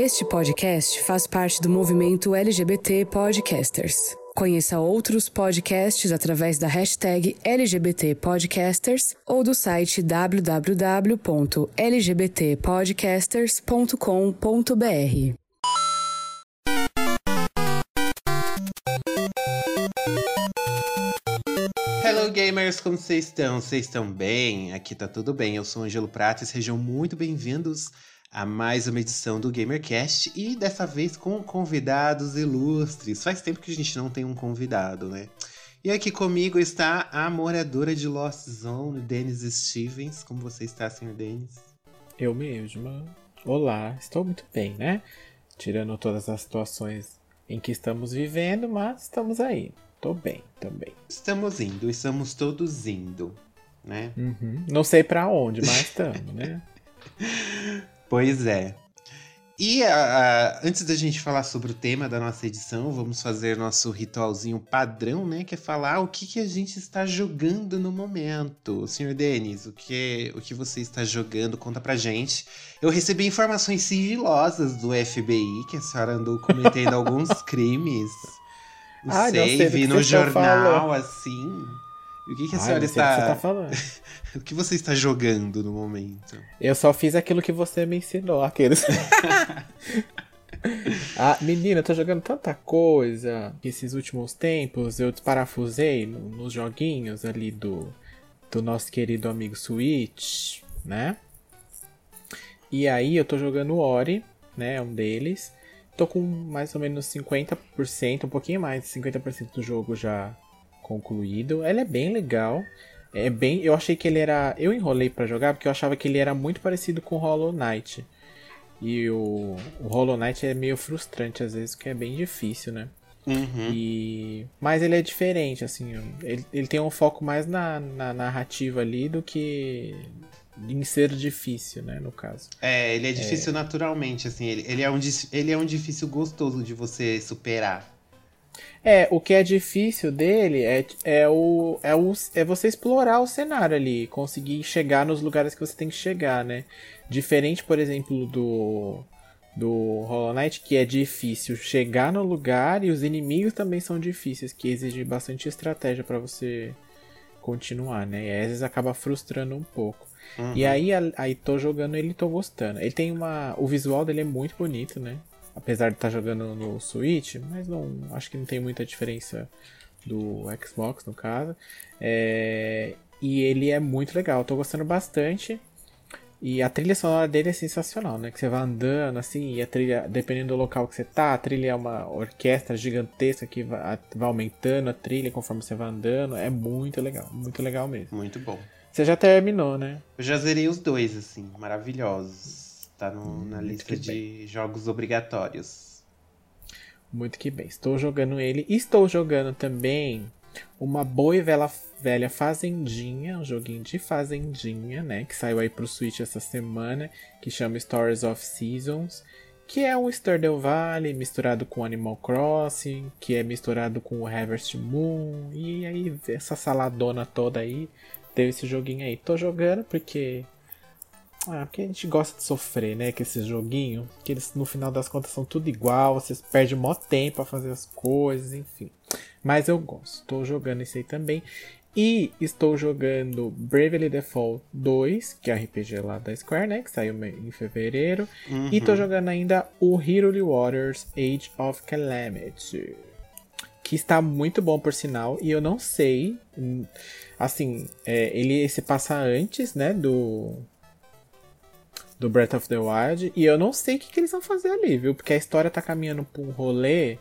Este podcast faz parte do movimento LGBT Podcasters. Conheça outros podcasts através da hashtag LGBT Podcasters ou do site www.lgbtpodcasters.com.br. Hello gamers, como vocês estão? Vocês estão bem? Aqui tá tudo bem. Eu sou Angelo Prata e sejam muito bem-vindos a mais uma edição do GamerCast e dessa vez com convidados ilustres. Faz tempo que a gente não tem um convidado, né? E aqui comigo está a moradora de Lost Zone, Dennis Stevens. Como você está, senhor Dennis? Eu mesma. Olá, estou muito bem, né? Tirando todas as situações em que estamos vivendo, mas estamos aí. Tô bem também. Estamos indo, estamos todos indo, né? Uhum. Não sei para onde, mas estamos, né? Pois é. E antes da gente falar sobre o tema da nossa edição, vamos fazer nosso ritualzinho padrão, né? Que é falar o que, que a gente está jogando no momento. Senhor Denis, o que, o que você está jogando? Conta pra gente. Eu recebi informações sigilosas do FBI que a senhora andou cometendo alguns crimes. Não Ai, sei, não sei vi no jornal, assim. E o que, que a senhora sei do que está. você tá falando. o que você está jogando no momento? Eu só fiz aquilo que você me ensinou, aqueles. ah, menina, eu tô jogando tanta coisa que esses últimos tempos eu desparafusei no- nos joguinhos ali do, do nosso querido amigo Switch, né? E aí eu tô jogando Ori, né? Um deles. Tô com mais ou menos 50%, um pouquinho mais de 50% do jogo já concluído. Ele é bem legal. É bem, eu achei que ele era, eu enrolei pra jogar porque eu achava que ele era muito parecido com Hollow Knight. E o, o Hollow Knight é meio frustrante às vezes, porque é bem difícil, né? Uhum. E mas ele é diferente, assim, ele, ele tem um foco mais na, na narrativa ali do que em ser difícil, né, no caso. É, ele é difícil naturalmente, assim. Ele, ele, é um, ele é um difícil gostoso de você superar. É, o que é difícil dele é, é, o, é, o, é você explorar o cenário ali, conseguir chegar nos lugares que você tem que chegar, né? Diferente, por exemplo, do, do Hollow Knight, que é difícil chegar no lugar e os inimigos também são difíceis, que exigem bastante estratégia pra você continuar, né? E às vezes acaba frustrando um pouco. Uhum. E aí, aí tô jogando ele e tô gostando. Ele tem uma. O visual dele é muito bonito, né? Apesar de estar jogando no Switch, mas não. Acho que não tem muita diferença do Xbox, no caso. É, e ele é muito legal, tô gostando bastante. E a trilha sonora dele é sensacional, né? Que você vai andando assim, e a trilha, dependendo do local que você tá, a trilha é uma orquestra gigantesca que vai, vai aumentando a trilha conforme você vai andando. É muito legal, muito legal mesmo. Muito bom. Você já terminou, né? Eu já zerei os dois, assim, maravilhosos. Tá no- na lista de jogos obrigatórios. Muito que bem. Estou jogando ele. Estou jogando também uma boa e velha, velha Fazendinha, um joguinho de Fazendinha, né? Que saiu aí pro Switch essa semana, que chama Stories of Seasons. Que é um Stardew Valley misturado com Animal Crossing, que é misturado com o Harvest Moon. E aí, essa saladona toda aí, teve esse joguinho aí. Tô jogando porque ah, porque a gente gosta de sofrer, né? Com esses joguinhos. Que eles, no final das contas, são tudo igual. Vocês perdem mó tempo pra fazer as coisas, enfim. Mas eu gosto. Estou jogando esse aí também. E estou jogando Bravely Default 2, que é RPG lá da Square, né? Que saiu em fevereiro. Uhum. E tô jogando ainda o Hero Waters Age of Calamity. Que está muito bom, por sinal. E eu não sei. hum, Assim, é, ele se passa antes, né? Do do Breath of the Wild. E eu não sei o que, que eles vão fazer ali, viu? Porque a história tá caminhando pra um rolê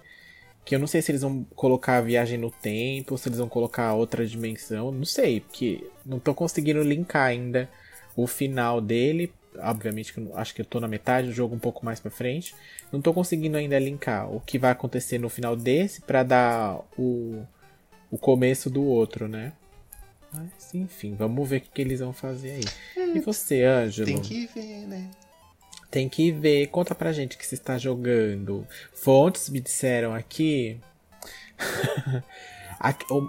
que eu não sei se eles vão colocar a viagem no tempo, se eles vão colocar outra dimensão. Não sei, porque não tô conseguindo linkar ainda o final dele. Obviamente que acho que eu tô na metade do jogo, um pouco mais pra frente. Não tô conseguindo ainda linkar o que vai acontecer no final desse pra dar o, o começo do outro, né? Mas enfim, vamos ver o que, que eles vão fazer aí. E você, Ângelo? Tem que ver, né? Tem que ver. Conta pra gente que você está jogando. Fontes me disseram aqui.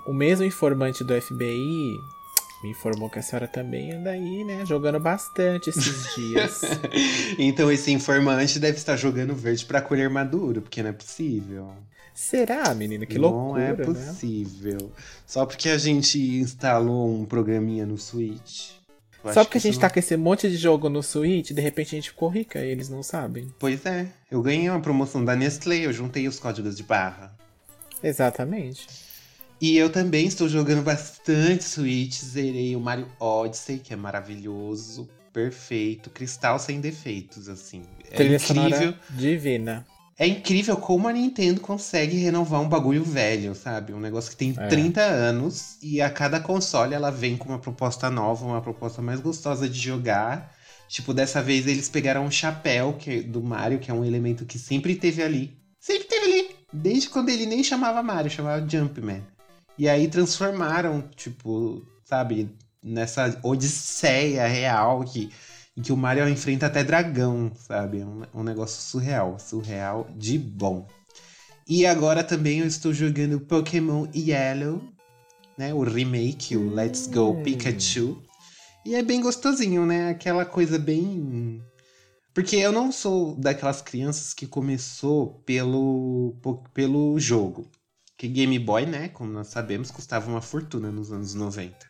o mesmo informante do FBI Me informou que a senhora também anda aí, né? Jogando bastante esses dias. então esse informante deve estar jogando verde para colher maduro, porque não é possível. Será, menina? Que não loucura. Não é possível. Né? Só porque a gente instalou um programinha no Switch. Só porque a gente não... tá com esse monte de jogo no Switch, de repente a gente ficou rica e eles não sabem. Pois é. Eu ganhei uma promoção da Nestlé, eu juntei os códigos de barra. Exatamente. E eu também estou jogando bastante Switch. Zerei o Mario Odyssey, que é maravilhoso, perfeito, cristal sem defeitos, assim. É Trilha incrível. Divina. É incrível como a Nintendo consegue renovar um bagulho velho, sabe? Um negócio que tem é. 30 anos e a cada console ela vem com uma proposta nova, uma proposta mais gostosa de jogar. Tipo, dessa vez eles pegaram um chapéu que, do Mario, que é um elemento que sempre teve ali. Sempre teve ali! Desde quando ele nem chamava Mario, chamava Jumpman. E aí transformaram, tipo, sabe, nessa odisseia real que, em que o Mario enfrenta até dragão, sabe? É um, um negócio surreal, surreal de bom. E agora também eu estou jogando Pokémon Yellow, né? O remake, o Let's Go hum. Pikachu. E é bem gostosinho, né? Aquela coisa bem. Porque eu não sou daquelas crianças que começou pelo, pelo jogo que Game Boy, né, como nós sabemos, custava uma fortuna nos anos 90.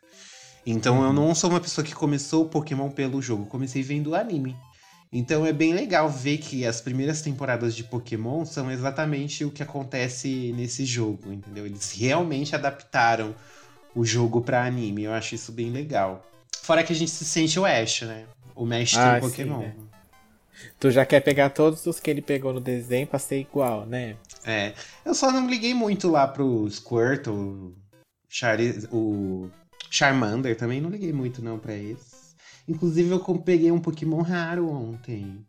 Então uhum. eu não sou uma pessoa que começou o Pokémon pelo jogo, comecei vendo o anime. Então é bem legal ver que as primeiras temporadas de Pokémon são exatamente o que acontece nesse jogo, entendeu? Eles realmente adaptaram o jogo para anime. Eu acho isso bem legal. Fora que a gente se sente o Ash, né? O mestre ah, do Pokémon. Sim, né? Tu já quer pegar todos os que ele pegou no desenho pra ser igual, né? É. Eu só não liguei muito lá pro Squirtle, o, Char o Charmander também não liguei muito não pra esse. Inclusive eu peguei um Pokémon raro ontem.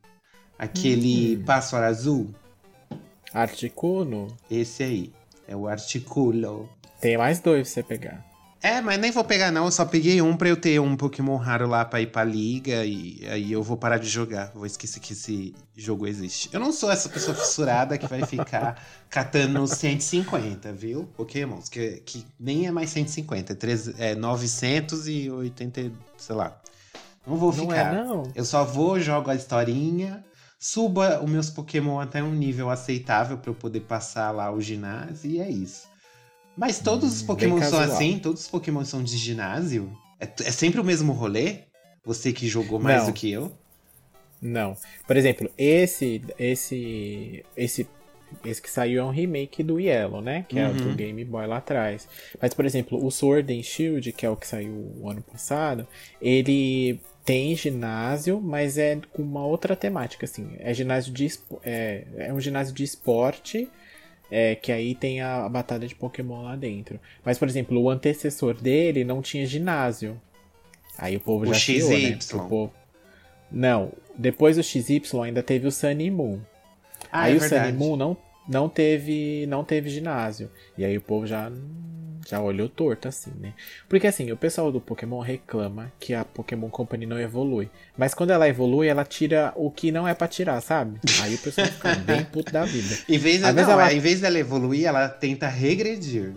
Aquele hum. pássaro azul. Articuno? Esse aí. É o Articulo. Tem mais dois pra você pegar. É, mas nem vou pegar não, eu só peguei um pra eu ter um Pokémon raro lá pra ir pra liga e aí eu vou parar de jogar. Vou esquecer que esse jogo existe. Eu não sou essa pessoa fissurada que vai ficar catando 150, viu? Pokémons, que, que nem é mais 150, é, 3, é 980, sei lá. Não vou não ficar. É, não. Eu só vou, jogo a historinha, suba os meus Pokémon até um nível aceitável para eu poder passar lá o ginásio e é isso. Mas todos os hum, Pokémon são assim? Todos os Pokémon são de ginásio? É, é sempre o mesmo rolê? Você que jogou mais Não. do que eu? Não. Por exemplo, esse esse esse esse que saiu é um remake do Yellow, né? Que uhum. é o do uhum. Game Boy lá atrás. Mas, por exemplo, o Sword and Shield, que é o que saiu o ano passado, ele tem ginásio, mas é com uma outra temática, assim. É ginásio de é, é um ginásio de esporte é, que aí tem a, a batalha de Pokémon lá dentro. Mas, por exemplo, o antecessor dele não tinha ginásio. Aí o povo o já XY. Chiou, né? O povo... Não, depois do XY ainda teve o Sun e Moon. Ah, aí é o verdade. Sun e Moon não, não, teve, não teve ginásio. E aí o povo já já olhou torto, assim, né? Porque assim, o pessoal do Pokémon reclama que a Pokémon Company não evolui. Mas quando ela evolui, ela tira o que não é pra tirar, sabe? Aí o pessoal fica bem puto da vida. Em vez, não, ela... em vez dela evoluir, ela tenta regredir.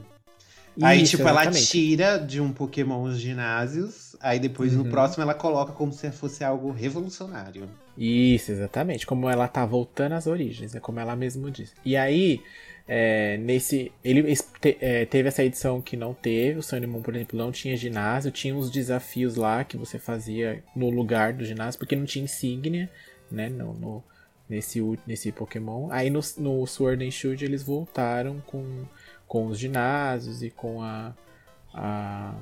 Isso, aí, tipo, exatamente. ela tira de um Pokémon os ginásios, aí depois uhum. no próximo ela coloca como se fosse algo revolucionário. Isso, exatamente. Como ela tá voltando às origens, é como ela mesmo diz. E aí, é, nesse ele te, é, teve essa edição que não teve o Sun Moon, por exemplo não tinha ginásio tinha uns desafios lá que você fazia no lugar do ginásio porque não tinha insígnia né no, no nesse nesse Pokémon aí no, no Sword and Shield eles voltaram com com os ginásios e com a, a,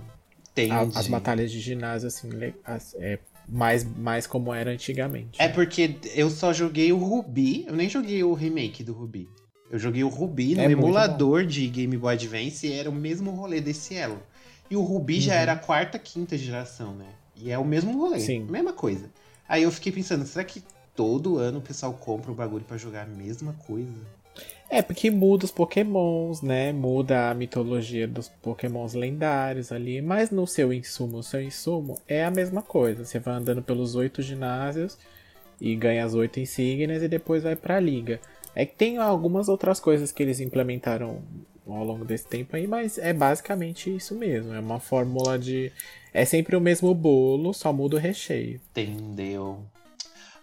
a as batalhas de ginásio assim as, é, mais, mais como era antigamente. É porque eu só joguei o Ruby, eu nem joguei o remake do Ruby. Eu joguei o Ruby no é emulador de Game Boy Advance e era o mesmo rolê desse elo. E o Ruby uhum. já era a quarta, quinta geração, né? E é o mesmo rolê, Sim. mesma coisa. Aí eu fiquei pensando, será que todo ano o pessoal compra o bagulho para jogar a mesma coisa? É, porque muda os pokémons, né? Muda a mitologia dos pokémons lendários ali. Mas no seu insumo, o seu insumo é a mesma coisa. Você vai andando pelos oito ginásios e ganha as oito insígnias e depois vai pra liga. É que tem algumas outras coisas que eles implementaram ao longo desse tempo aí, mas é basicamente isso mesmo. É uma fórmula de. É sempre o mesmo bolo, só muda o recheio. Entendeu?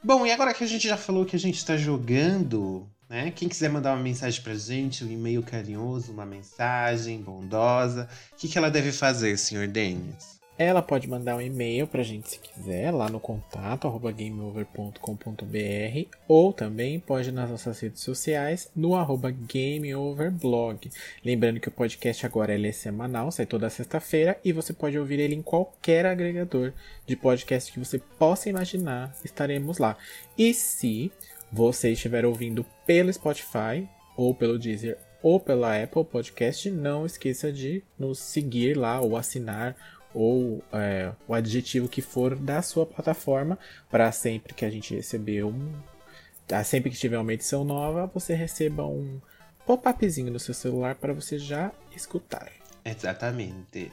Bom, e agora que a gente já falou que a gente tá jogando, né? Quem quiser mandar uma mensagem pra gente, um e-mail carinhoso, uma mensagem bondosa, o que, que ela deve fazer, senhor Denis? Ela pode mandar um e-mail pra gente se quiser, lá no contato arroba gameover.com.br ou também pode nas nossas redes sociais no arroba gameoverblog. Lembrando que o podcast agora ele é semanal, sai toda sexta-feira e você pode ouvir ele em qualquer agregador de podcast que você possa imaginar, estaremos lá. E se você estiver ouvindo pelo Spotify ou pelo Deezer ou pela Apple Podcast, não esqueça de nos seguir lá ou assinar ou é, o adjetivo que for da sua plataforma para sempre que a gente receber um sempre que tiver uma edição nova você receba um pop-upzinho no seu celular para você já escutar. Exatamente.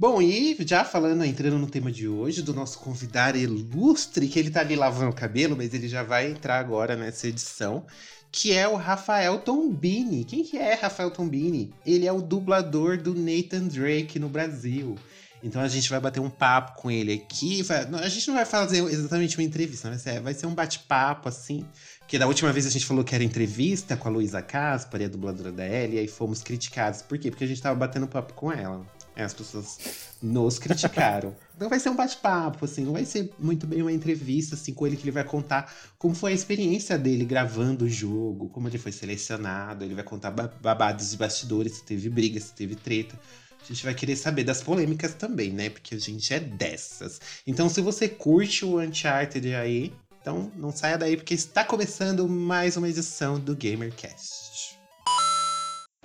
Bom, e já falando, entrando no tema de hoje, do nosso convidado ilustre, que ele tá ali lavando o cabelo, mas ele já vai entrar agora nessa edição, que é o Rafael Tombini. Quem que é Rafael Tombini? Ele é o dublador do Nathan Drake no Brasil. Então a gente vai bater um papo com ele aqui. a gente não vai fazer exatamente uma entrevista, ser, vai ser um bate-papo, assim. Porque da última vez a gente falou que era entrevista com a Luísa Caspar, a dubladora da Ellie, e aí fomos criticados. Por quê? Porque a gente tava batendo papo com ela. As pessoas nos criticaram. Então vai ser um bate-papo, assim, não vai ser muito bem uma entrevista, assim, com ele que ele vai contar como foi a experiência dele gravando o jogo, como ele foi selecionado, ele vai contar babados de bastidores, se teve briga, se teve treta. A gente vai querer saber das polêmicas também, né? Porque a gente é dessas. Então, se você curte o Uncharted aí, então não saia daí, porque está começando mais uma edição do GamerCast.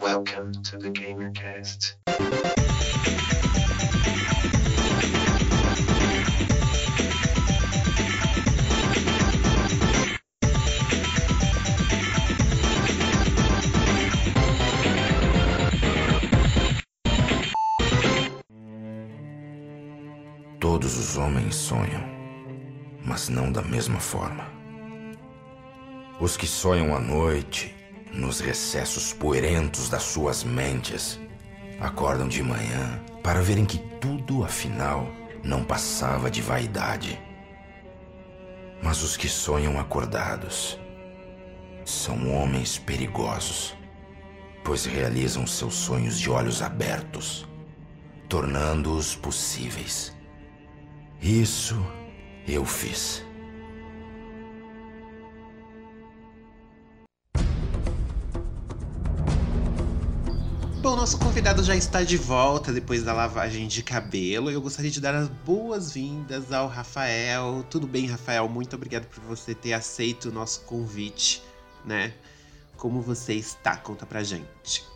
Welcome to the GamerCast. Todos os homens sonham, mas não da mesma forma. Os que sonham à noite, nos recessos poerentos das suas mentes, acordam de manhã para verem que tudo, afinal, não passava de vaidade. Mas os que sonham acordados são homens perigosos, pois realizam seus sonhos de olhos abertos, tornando-os possíveis. Isso eu fiz. Bom, nosso convidado já está de volta depois da lavagem de cabelo. Eu gostaria de dar as boas-vindas ao Rafael. Tudo bem, Rafael? Muito obrigado por você ter aceito o nosso convite, né? Como você está? Conta pra gente.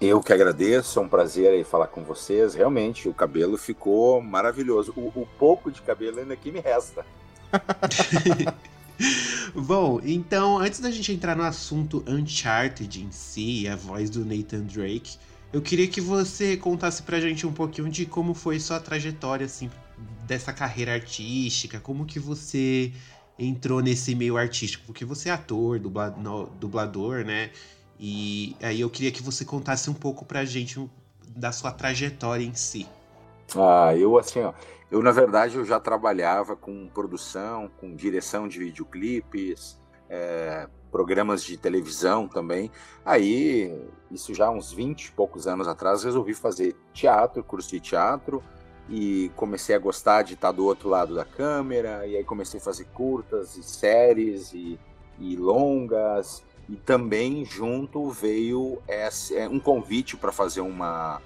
Eu que agradeço, é um prazer aí falar com vocês. Realmente, o cabelo ficou maravilhoso. O, o pouco de cabelo ainda que me resta. Bom, então, antes da gente entrar no assunto Uncharted em si, a voz do Nathan Drake, eu queria que você contasse pra gente um pouquinho de como foi sua trajetória, assim, dessa carreira artística, como que você entrou nesse meio artístico, porque você é ator, dublador, né? E aí eu queria que você contasse um pouco pra gente da sua trajetória em si. Ah, eu assim, ó, eu na verdade eu já trabalhava com produção, com direção de videoclipes, é, programas de televisão também. Aí, isso já uns 20 e poucos anos atrás, resolvi fazer teatro, curso de teatro, e comecei a gostar de estar do outro lado da câmera, e aí comecei a fazer curtas e séries e, e longas, e também junto veio esse, é, um convite para fazer uma,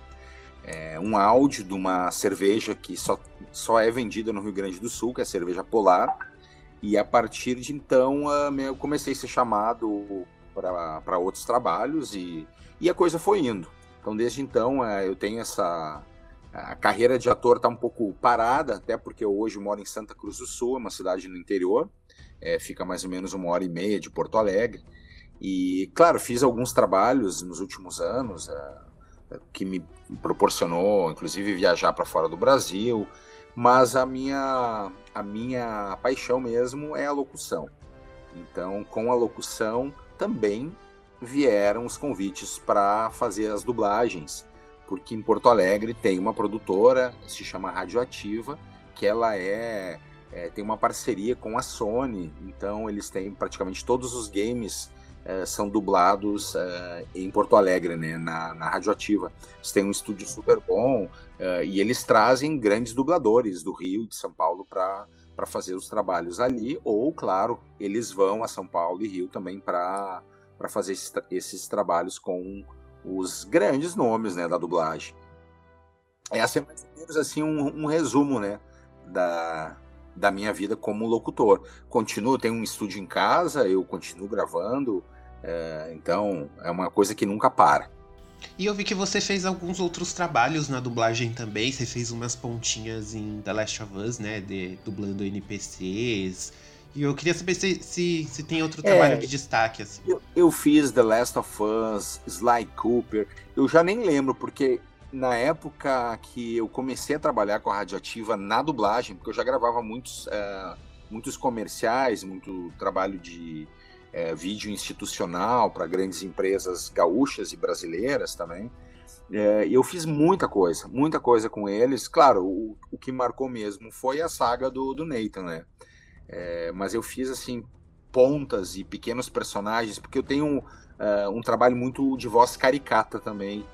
é, um áudio de uma cerveja que só, só é vendida no Rio Grande do Sul, que é a cerveja Polar. E a partir de então eu comecei a ser chamado para outros trabalhos e, e a coisa foi indo. Então desde então é, eu tenho essa. A carreira de ator está um pouco parada, até porque eu hoje moro em Santa Cruz do Sul, uma cidade no interior, é, fica mais ou menos uma hora e meia de Porto Alegre. E, claro, fiz alguns trabalhos nos últimos anos é, que me proporcionou, inclusive, viajar para fora do Brasil, mas a minha, a minha paixão mesmo é a locução. Então, com a locução, também vieram os convites para fazer as dublagens, porque em Porto Alegre tem uma produtora, se chama Radioativa, que ela é, é tem uma parceria com a Sony, então eles têm praticamente todos os games é, são dublados é, em Porto Alegre, né, na, na Radioativa. Eles têm um estúdio super bom é, e eles trazem grandes dubladores do Rio e de São Paulo para para fazer os trabalhos ali, ou, claro, eles vão a São Paulo e Rio também para fazer esses, esses, trabalhos com os grandes nomes né, da dublagem. Essa é mais ou menos assim um, um resumo né, da, da minha vida como locutor. Continuo, tenho um estúdio em casa, eu continuo gravando, é, então é uma coisa que nunca para. E eu vi que você fez alguns outros trabalhos na dublagem também. Você fez umas pontinhas em The Last of Us, né? De, dublando NPCs. E eu queria saber se, se, se tem outro é, trabalho de destaque, assim. Eu, eu, fiz The Last of Us, Sly Cooper. Eu já nem lembro, porque na época que eu comecei a trabalhar com a Radioativa na dublagem, porque eu já gravava muitos, uh, muitos comerciais, muito trabalho de é, vídeo institucional para grandes empresas gaúchas e brasileiras também. É, eu fiz muita coisa, muita coisa com eles. Claro, o, o que marcou mesmo foi a saga do, do Nathan, né? É, mas eu fiz assim pontas e pequenos personagens, porque eu tenho um, uh, um trabalho muito de voz caricata também,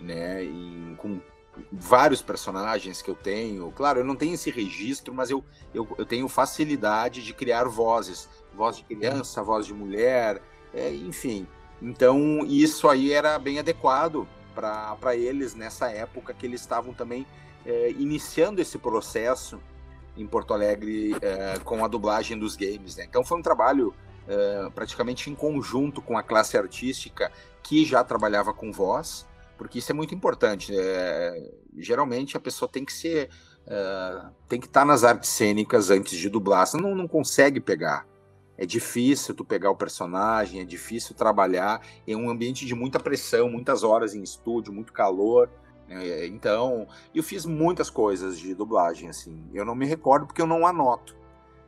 né? E, com vários personagens que eu tenho. Claro, eu não tenho esse registro, mas eu, eu, eu tenho facilidade de criar vozes voz de criança, voz de mulher, é, enfim. Então, isso aí era bem adequado para eles nessa época que eles estavam também é, iniciando esse processo em Porto Alegre é, com a dublagem dos games. Né? Então, foi um trabalho é, praticamente em conjunto com a classe artística que já trabalhava com voz, porque isso é muito importante. É, geralmente, a pessoa tem que ser. É, tem que estar nas artes cênicas antes de dublar, senão não, não consegue pegar. É difícil tu pegar o personagem, é difícil trabalhar em um ambiente de muita pressão, muitas horas em estúdio, muito calor. É, então, eu fiz muitas coisas de dublagem, assim. Eu não me recordo porque eu não anoto.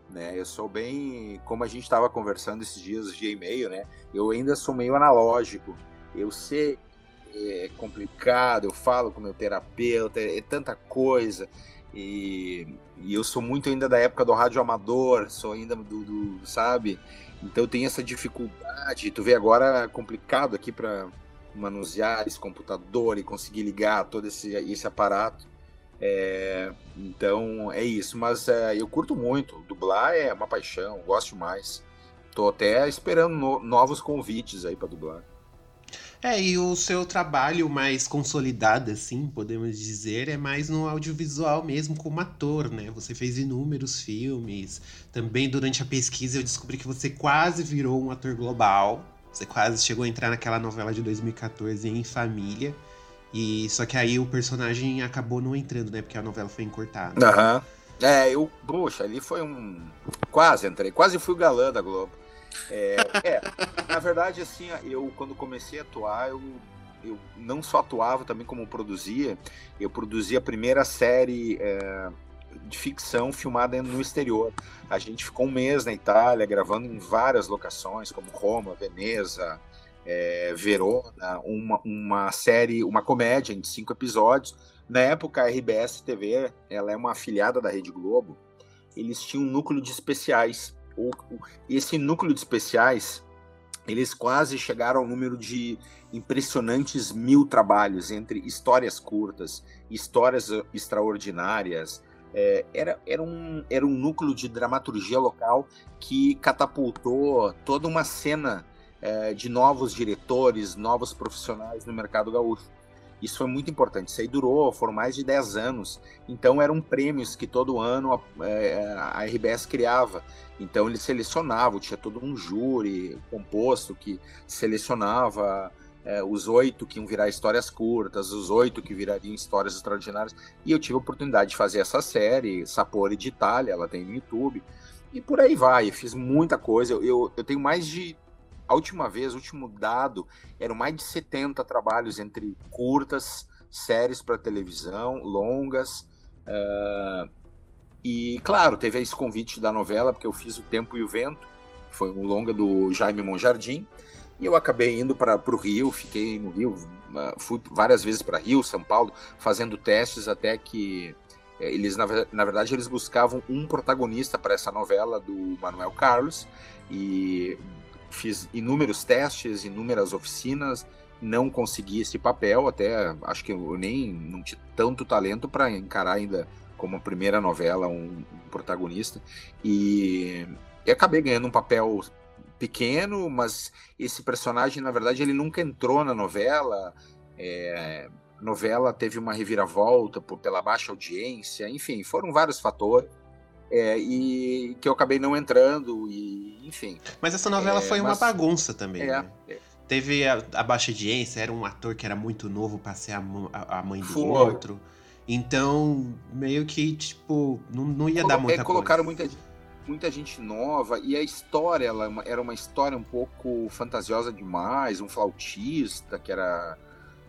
Né? Eu sou bem, como a gente estava conversando esses dias de e-mail, né? Eu ainda sou meio analógico. Eu sei é complicado, eu falo com meu terapeuta, é tanta coisa. E, e, eu sou muito ainda da época do rádio amador, sou ainda do, do sabe? Então tenho essa dificuldade. Tu vê agora é complicado aqui para manusear esse computador e conseguir ligar todo esse, esse aparato. É, então é isso, mas é, eu curto muito. Dublar é uma paixão, gosto mais. Tô até esperando no, novos convites aí para dublar. É, e o seu trabalho mais consolidado, assim, podemos dizer, é mais no audiovisual mesmo como ator, né? Você fez inúmeros filmes. Também durante a pesquisa eu descobri que você quase virou um ator global. Você quase chegou a entrar naquela novela de 2014 em Família. E só que aí o personagem acabou não entrando, né? Porque a novela foi encurtada. Aham. Uhum. É, eu, poxa, ali foi um. Quase entrei, quase fui o galã da Globo. É, é, na verdade, assim, eu quando comecei a atuar, eu, eu não só atuava, também como produzia. Eu produzia a primeira série é, de ficção filmada no exterior. A gente ficou um mês na Itália, gravando em várias locações, como Roma, Veneza, é, Verona, uma, uma série, uma comédia em cinco episódios. Na época, a RBS TV, ela é uma afiliada da Rede Globo, eles tinham um núcleo de especiais o, esse núcleo de especiais, eles quase chegaram ao número de impressionantes mil trabalhos entre histórias curtas, histórias extraordinárias. É, era, era, um, era um núcleo de dramaturgia local que catapultou toda uma cena é, de novos diretores, novos profissionais no mercado gaúcho. Isso foi muito importante. Isso aí durou, foram mais de 10 anos. Então eram prêmios que todo ano a, é, a RBS criava. Então eles selecionavam, tinha todo um júri composto que selecionava é, os oito que iam virar histórias curtas, os oito que virariam histórias extraordinárias. E eu tive a oportunidade de fazer essa série, Sapore de Itália, ela tem no YouTube. E por aí vai, eu fiz muita coisa. Eu, eu, eu tenho mais de a última vez, o último dado, eram mais de 70 trabalhos entre curtas, séries para televisão, longas. Uh, e, claro, teve esse convite da novela, porque eu fiz O Tempo e o Vento, Foi um longa do Jaime Monjardim. E eu acabei indo para o Rio, fiquei no Rio, ah, fui várias vezes para Rio, São Paulo, fazendo testes até que eh, eles, na, na verdade, eles buscavam um protagonista para essa novela do Manuel Carlos e fiz inúmeros testes, inúmeras oficinas, não consegui esse papel, até acho que eu nem não tinha tanto talento para encarar ainda como primeira novela um, um protagonista e, e acabei ganhando um papel pequeno, mas esse personagem, na verdade, ele nunca entrou na novela. É, novela teve uma reviravolta por, pela baixa audiência, enfim, foram vários fatores. É, e que eu acabei não entrando, e enfim. Mas essa novela é, foi uma bagunça também. É, né? É. Teve a, a, baixa audiência, era um ator que era muito novo para ser a, a, mãe do outro. Então, meio que, tipo, não, não ia Colo dar muita é, colocaram coisa. muita muita gente nova e a história ela é era uma história um pouco fantasiosa demais, um flautista que era,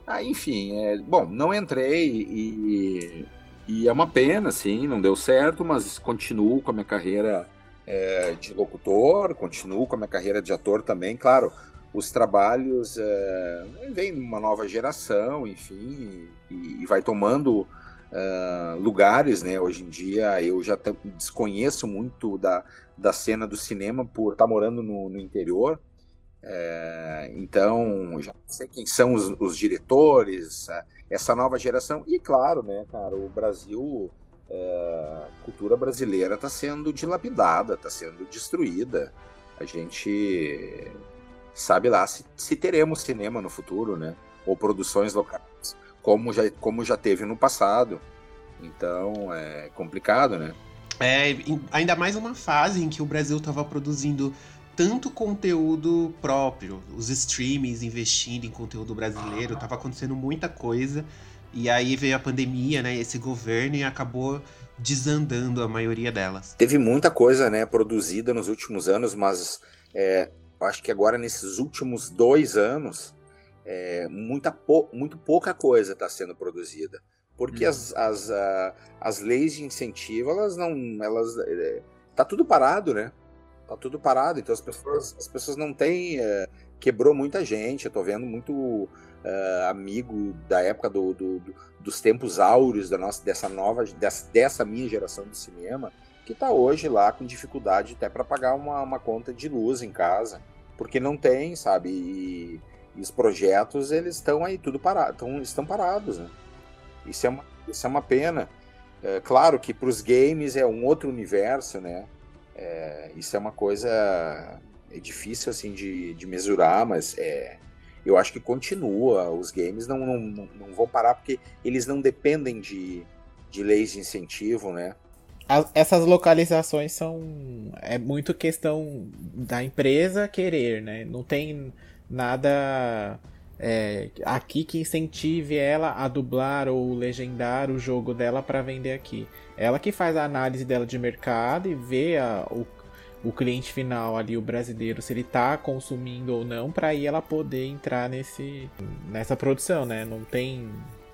ah, enfim, é, bom, não entrei e, e é uma pena, sim, não deu certo, mas continuo com a minha carreira é, de locutor, continuo com a minha carreira de ator também, claro. Os trabalhos é, vem uma nova geração, enfim, e, e vai tomando uh, lugares, né? Hoje em dia eu já desconheço muito da, da cena do cinema por estar tá morando no, no interior. É, então, já sei quem são os, os, diretores, essa nova geração. E claro, né, cara, o Brasil, é, a cultura brasileira está sendo dilapidada, está sendo destruída. A gente sabe lá se, se teremos cinema no futuro, né? Ou produções locais como já, como já teve no passado. Então é complicado, né? É, ainda mais uma fase em que o Brasil estava produzindo tanto conteúdo próprio, os streamings investindo em conteúdo brasileiro, estava acontecendo muita coisa. E aí veio a pandemia, né? Esse governo e acabou desandando a maioria delas. Teve muita coisa, né, produzida nos últimos anos, mas é, acho que agora nesses últimos dois anos é, muita pou, muito pouca coisa está sendo produzida. Porque uhum. as, as, a, as leis de incentivo, elas não. Elas, é, tá tudo parado, né? Tá tudo parado. Então as pessoas, as pessoas não têm. É, quebrou muita gente. Eu tô vendo muito é, amigo da época do, do, do, dos tempos áureos da nossa, dessa nova. Dessa, dessa minha geração de cinema, que tá hoje lá com dificuldade até para pagar uma, uma conta de luz em casa. Porque não tem, sabe? E, e os projetos, eles estão aí tudo parado, tão, estão parados, né? Isso é uma, isso é uma pena. É, claro que para os games é um outro universo, né? É, isso é uma coisa é difícil assim de, de mesurar, mas é, eu acho que continua. Os games não, não, não vão parar porque eles não dependem de, de leis de incentivo, né? As, essas localizações são é muito questão da empresa querer, né? Não tem nada é, aqui que incentive ela a dublar ou legendar o jogo dela para vender aqui. Ela que faz a análise dela de mercado e vê a, o, o cliente final ali, o brasileiro, se ele está consumindo ou não, para aí ela poder entrar nesse, nessa produção, né? Não tem.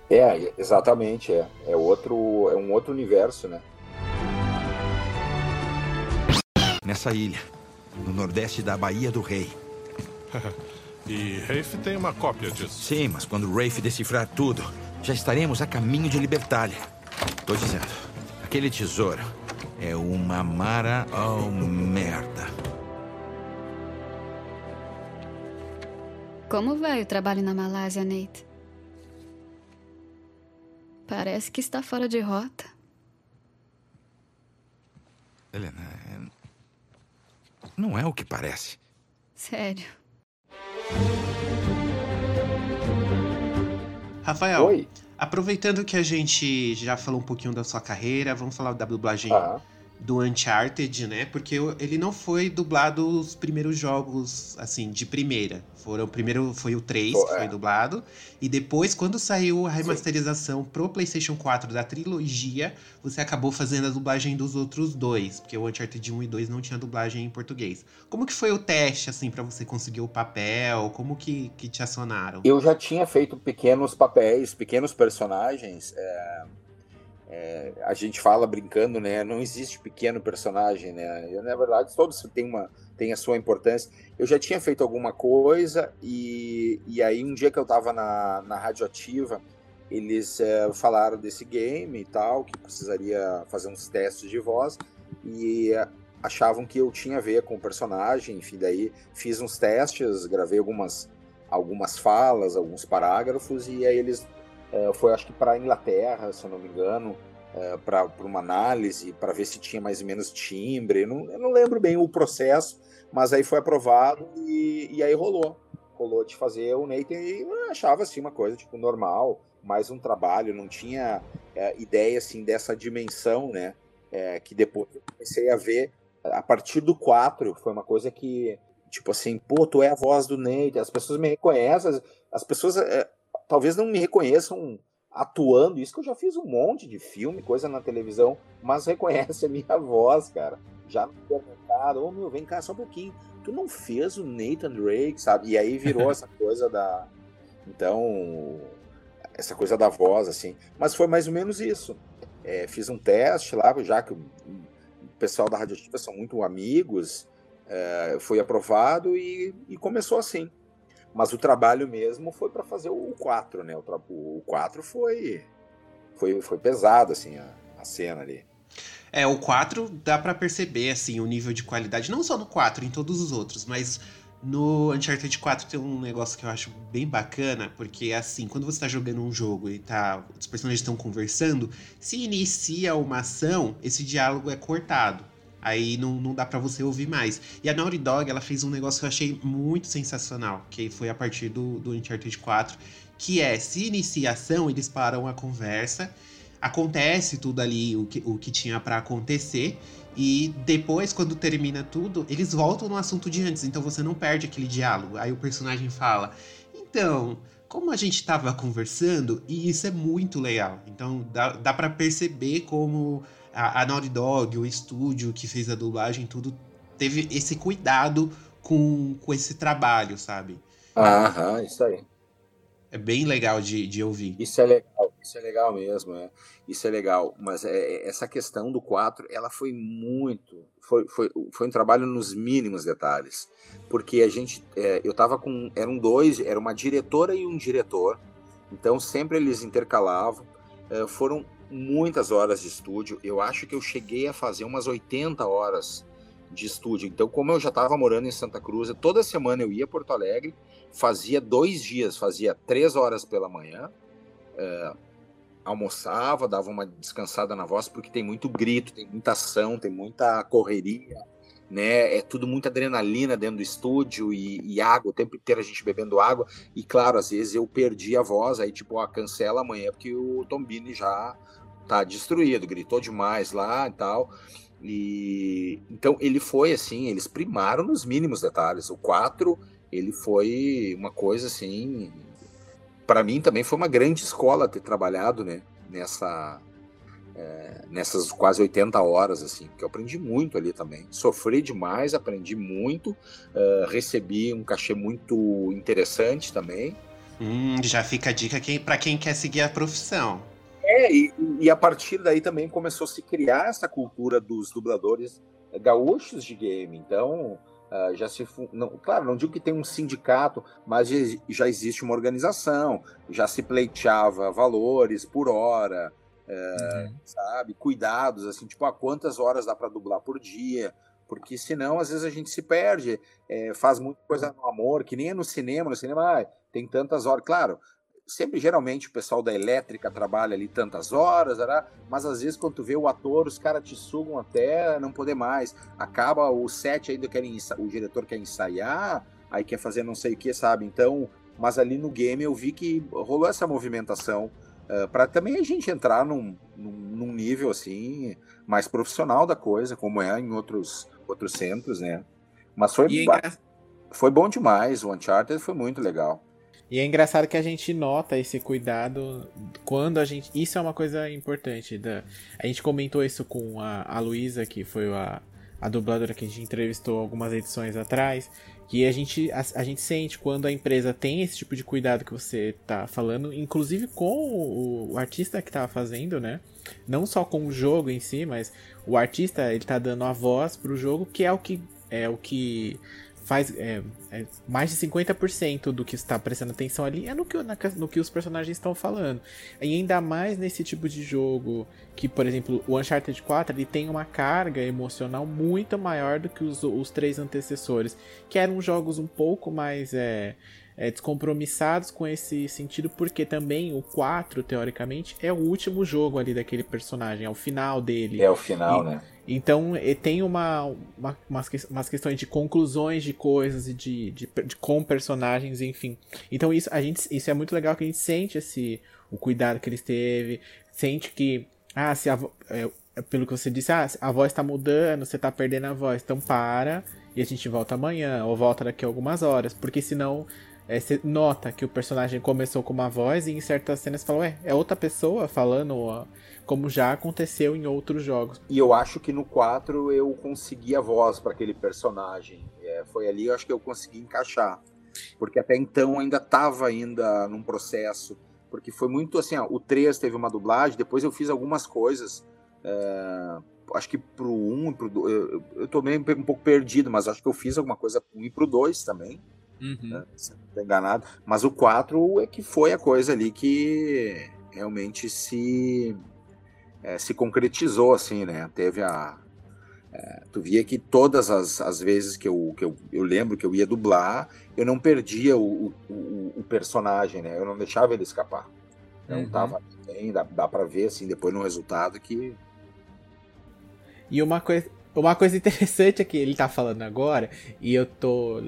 É, exatamente, é. É, outro, é um outro universo, né? Nessa ilha, no nordeste da Baía do Rei. E Rafe tem uma cópia disso. Sim, mas quando Rafe decifrar tudo, já estaremos a caminho de Libertália. Tô dizendo, aquele tesouro é uma mara oh merda. Como vai o trabalho na Malásia, Nate? Parece que está fora de rota. Helena, é... não é o que parece. Sério. Rafael, Oi. Aproveitando que a gente já falou um pouquinho da sua carreira, vamos falar da dublagem ah do Uncharted, né? Porque ele não foi dublado os primeiros jogos, assim, de primeira. Foram, primeiro foi o 3 oh, que foi é. dublado. E depois, quando saiu a remasterização Sim. pro PlayStation 4 da trilogia, você acabou fazendo a dublagem dos outros dois. Porque o Uncharted 1 e 2 não tinha dublagem em português. Como que foi o teste, assim, para você conseguir o papel? Como que, que te acionaram? Eu já tinha feito pequenos papéis, pequenos personagens. É é, a gente fala brincando, né? Não existe pequeno personagem, né? Eu, na verdade, todos têm, uma, têm a sua importância. Eu já tinha feito alguma coisa e, e aí um dia que eu estava na, na Radioativa, eles é, falaram desse game e tal, que precisaria fazer uns testes de voz e achavam que eu tinha a ver com o personagem, enfim, daí fiz uns testes, gravei algumas, algumas falas, alguns parágrafos e aí eles é, foi acho que para a Inglaterra, se eu não me engano, é, para uma análise, para ver se tinha mais ou menos timbre. Não, eu não lembro bem o processo, mas aí foi aprovado e, e aí rolou. Rolou de fazer o Nathan e achava assim uma coisa tipo normal, mais um trabalho, não tinha é, ideia assim dessa dimensão, né? É, que depois eu comecei a ver a partir do 4, foi uma coisa que, tipo assim, pô, tu é a voz do Nate, as pessoas me reconhecem, as, as pessoas é, talvez não me reconheçam atuando, isso que eu já fiz um monte de filme, coisa na televisão, mas reconhece a minha voz, cara. Já no supermercado, ô oh, meu, vem cá só um pouquinho. Tu não fez o Nathan Drake, sabe? E aí virou essa coisa da. Então, essa coisa da voz, assim. Mas foi mais ou menos isso. É, fiz um teste lá, já que o pessoal da Radioativa são muito amigos, é, foi aprovado e, e começou assim. Mas o trabalho mesmo foi para fazer o 4, né? O, o 4 foi, foi, foi pesado, assim, a, a cena ali. É, o 4 dá para perceber, assim, o nível de qualidade, não só no 4, em todos os outros, mas no Uncharted 4 tem um negócio que eu acho bem bacana, porque assim, quando você tá jogando um jogo e tá, os personagens estão conversando, se inicia uma ação, esse diálogo é cortado. Aí não, não dá para você ouvir mais. E a Naughty Dog, ela fez um negócio que eu achei muito sensacional, que foi a partir do, do Uncharted 4, que é, se inicia a ação, eles param a conversa, acontece tudo ali, o que, o que tinha para acontecer, e depois, quando termina tudo, eles voltam no assunto de antes, então você não perde aquele diálogo. Aí o personagem fala, então, como a gente estava conversando, e isso é muito legal. Então dá, dá para perceber como a, a Naughty Dog, o estúdio que fez a dublagem, tudo teve esse cuidado com, com esse trabalho, sabe? Aham, isso aí. É bem legal de, de ouvir. Isso é legal, isso é legal mesmo, é. Isso é legal. Mas é, é essa questão do 4, ela foi muito. Foi, foi, foi um trabalho nos mínimos detalhes. Porque a gente. É, eu tava com. Eram dois, era uma diretora e um diretor. Então sempre eles intercalavam. É, foram muitas horas de estúdio. Eu acho que eu cheguei a fazer umas 80 horas de estúdio. Então, como eu já estava morando em Santa Cruz, toda semana eu ia a Porto Alegre, fazia dois dias, fazia três horas pela manhã, é, almoçava, dava uma descansada na voz, porque tem muito grito, tem muita ação, tem muita correria, né? É tudo muita adrenalina dentro do estúdio e, e, água, o tempo inteiro a gente bebendo água. E claro, às vezes eu perdi a voz, aí tipo, ó, cancela amanhã, porque o Tombini já tá destruído, gritou demais lá e tal. E então ele foi assim, eles primaram nos mínimos detalhes. O 4, ele foi uma coisa assim, para mim também foi uma grande escola ter trabalhado, né, nessa é, nessas quase 80 horas, assim, que eu aprendi muito ali também. Sofri demais, aprendi muito, uh, recebi um cachê muito interessante também. Hum, já fica a dica quem, para quem quer seguir a profissão. É, e, e, a partir daí também começou a se criar essa cultura dos dubladores gaúchos de game. Então, uh, já se. Não, claro, não digo que tem um sindicato, mas já existe uma organização, já se pleiteava valores por hora, uh, uhum. sabe? Cuidados, assim, tipo, a quantas horas dá para dublar por dia. Porque senão, às vezes, a gente se perde, é, faz muita coisa no amor, que nem é no cinema. No cinema, ah, tem tantas horas. Claro, sempre geralmente o pessoal da elétrica trabalha ali tantas horas, né? mas às vezes quando tu vê o ator, os caras te sugam até não poder mais. Acaba o set ainda querem o diretor quer ensaiar, aí quer fazer não sei o que, sabe? Então, mas ali no game eu vi que rolou essa movimentação uh, para também a gente entrar num, num, num, nível assim mais profissional da coisa, como é em outros outros centros, né? Mas foi é foi bom demais, o Uncharted foi muito legal. E é engraçado que a gente nota esse cuidado quando a gente. Isso é uma coisa importante. Da... A gente comentou isso com a, a Luísa, que foi a, a dubladora que a gente entrevistou algumas edições atrás, que a gente, a, a, gente sente quando a empresa tem esse tipo de cuidado que você tá falando, inclusive com o, o artista que tava fazendo, né? Não só com o jogo em si, mas o artista ele tá dando a voz pro jogo, que é o que é o que faz é, é mais de 50% do que está prestando atenção ali é no que, na, no que os personagens estão falando. E ainda mais nesse tipo de jogo que, por exemplo, o Uncharted 4 ele tem uma carga emocional muito maior do que os, os três antecessores, que eram jogos um pouco mais é, é, descompromissados com esse sentido, porque também o 4, teoricamente, é o último jogo ali daquele personagem, é o final dele. É o final, e, né? Então tem uma, uma umas, umas questões de conclusões de coisas e de, de, de, com personagens, enfim. Então isso a gente isso é muito legal que a gente sente esse o cuidado que eles teve, sente que ah se a, é, é, pelo que você disse ah a voz está mudando, você está perdendo a voz, então para e a gente volta amanhã ou volta daqui a algumas horas, porque senão é, você nota que o personagem começou com uma voz e em certas cenas fala, ué, é outra pessoa falando. Como já aconteceu em outros jogos. E eu acho que no 4 eu consegui a voz para aquele personagem. É, foi ali eu acho que eu consegui encaixar. Porque até então ainda estava ainda num processo. Porque foi muito assim, ó, o 3 teve uma dublagem, depois eu fiz algumas coisas. É, acho que pro 1 e pro 2. Eu, eu tô meio um pouco perdido, mas acho que eu fiz alguma coisa pro 1 e pro 2 também. Uhum. Né, se não tô enganado. Mas o 4 é que foi a coisa ali que realmente se é, se concretizou, assim, né? Teve a. É, tu via que todas as, as vezes que, eu, que eu, eu lembro que eu ia dublar, eu não perdia o, o, o personagem, né? Eu não deixava ele escapar. Então uhum. tava bem, dá, dá pra ver, assim, depois no resultado que. E uma coisa, uma coisa interessante é que ele tá falando agora, e eu tô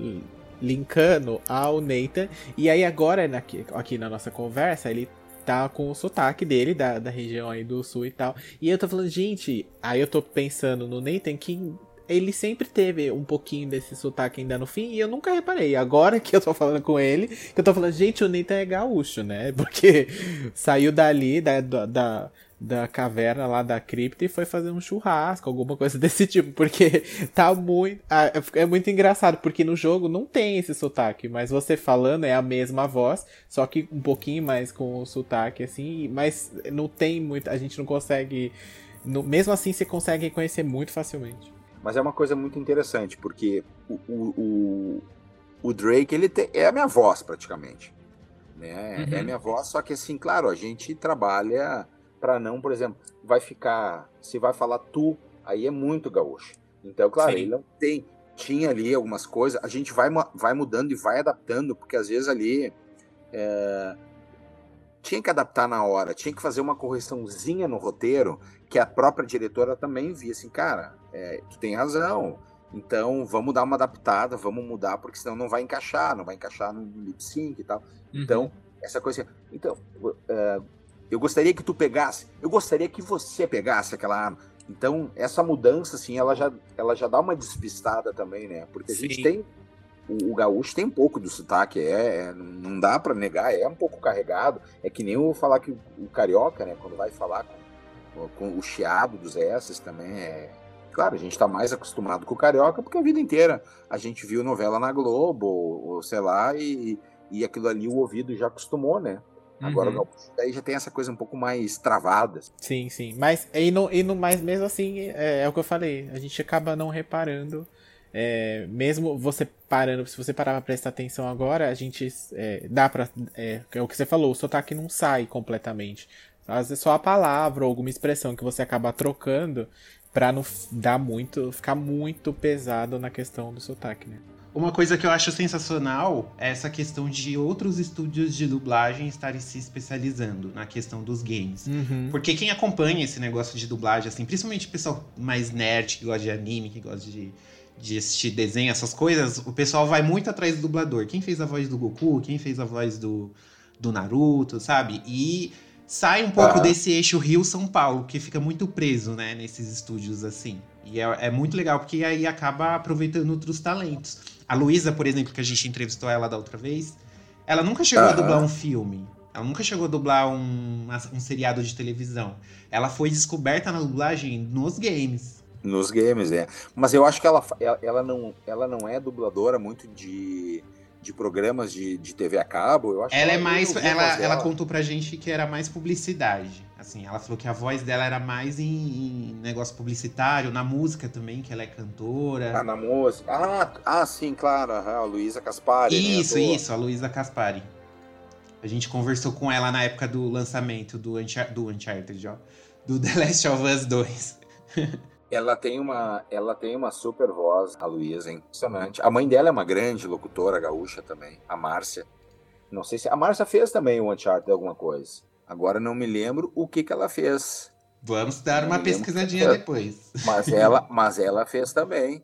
linkando ao Nathan, e aí agora aqui, aqui na nossa conversa, ele tá com o sotaque dele, da, da região aí do sul e tal. E eu tô falando, gente, aí eu tô pensando no Nathan que ele sempre teve um pouquinho desse sotaque ainda no fim e eu nunca reparei. Agora que eu tô falando com ele, que eu tô falando, gente, o Nathan é gaúcho, né? Porque saiu dali, da, da, da caverna lá da cripta e foi fazer um churrasco, alguma coisa desse tipo, porque tá muito. Ah, é muito engraçado, porque no jogo não tem esse sotaque, mas você falando é a mesma voz, só que um pouquinho mais com o sotaque, assim, mas não tem muito. A gente não consegue. No, mesmo assim, você consegue reconhecer muito facilmente. Mas é uma coisa muito interessante, porque o, o, o, o Drake, ele te, é a minha voz, praticamente. Né? Uhum. É a minha voz, só que assim, claro, a gente trabalha para não, por exemplo, vai ficar, se vai falar tu, aí é muito gaúcho. Então, claro, Sim. ele não tem, tinha ali algumas coisas, a gente vai, vai mudando e vai adaptando, porque às vezes ali é, tinha que adaptar na hora, tinha que fazer uma correçãozinha no roteiro, que a própria diretora também via assim, cara, é, tu tem razão, então vamos dar uma adaptada, vamos mudar, porque senão não vai encaixar, não vai encaixar no lip sync e tal. Uhum. Então, essa coisa. Então, é, eu gostaria que tu pegasse, eu gostaria que você pegasse aquela arma. Então, essa mudança, assim, ela já, ela já dá uma despistada também, né? Porque a Sim. gente tem. O, o, gaúcho tem um pouco do sotaque, é, é não dá para negar, é um pouco carregado. É que nem eu falar que o carioca, né, quando vai falar com, com o chiado dos S também é. Claro, a gente está mais acostumado com o carioca porque a vida inteira a gente viu novela na Globo, ou, ou sei lá, e, e aquilo ali o ouvido já acostumou, né? Agora uhum. daí já tem essa coisa um pouco mais travada. Sim, sim. Mas e no, e no mais mesmo assim, é, é, o que eu falei. A gente acaba não reparando. É, mesmo você parando, se você parar pra prestar atenção agora, a gente é, dá pra. É, é o que você falou, o sotaque não sai completamente. Às vezes só a palavra ou alguma expressão que você acaba trocando pra não dar muito. ficar muito pesado na questão do sotaque, né? Uma coisa que eu acho sensacional é essa questão de outros estúdios de dublagem estarem se especializando na questão dos games. Uhum. Porque quem acompanha esse negócio de dublagem, assim, principalmente o pessoal mais nerd, que gosta de anime, que gosta de, de assistir desenho, essas coisas, o pessoal vai muito atrás do dublador. Quem fez a voz do Goku, quem fez a voz do, do Naruto, sabe? E sai um pouco ah. desse eixo Rio-São Paulo, que fica muito preso, né, nesses estúdios assim. E é, é muito legal, porque aí acaba aproveitando outros talentos. A Luísa, por exemplo, que a gente entrevistou ela da outra vez, ela nunca chegou a dublar um filme. Ela nunca chegou a dublar um, um seriado de televisão. Ela foi descoberta na dublagem nos games. Nos games, é. Mas eu acho que ela, ela, não, ela não é dubladora muito de, de programas de, de TV a cabo. Eu acho Ela é eu mais. Ela, ela contou pra gente que era mais publicidade. Assim, ela falou que a voz dela era mais em, em negócio publicitário, na música também, que ela é cantora. Ah, na música. Ah, ah, sim, claro. A Luísa Caspari. né, Isso, do- isso, a Luísa Caspari. A gente conversou com ela na época do lançamento do, Unchar do Uncharted, ó. Do The Last of Us 2. Ela tem uma, ela tem uma super voz, a Luísa, é impressionante. A mãe dela é uma grande locutora gaúcha também, a Márcia. Não sei se a Márcia fez também o Uncharted alguma coisa. Agora não me lembro o que que ela fez, Vamos dar Não uma pesquisadinha depois. mas ela, mas ela fez também.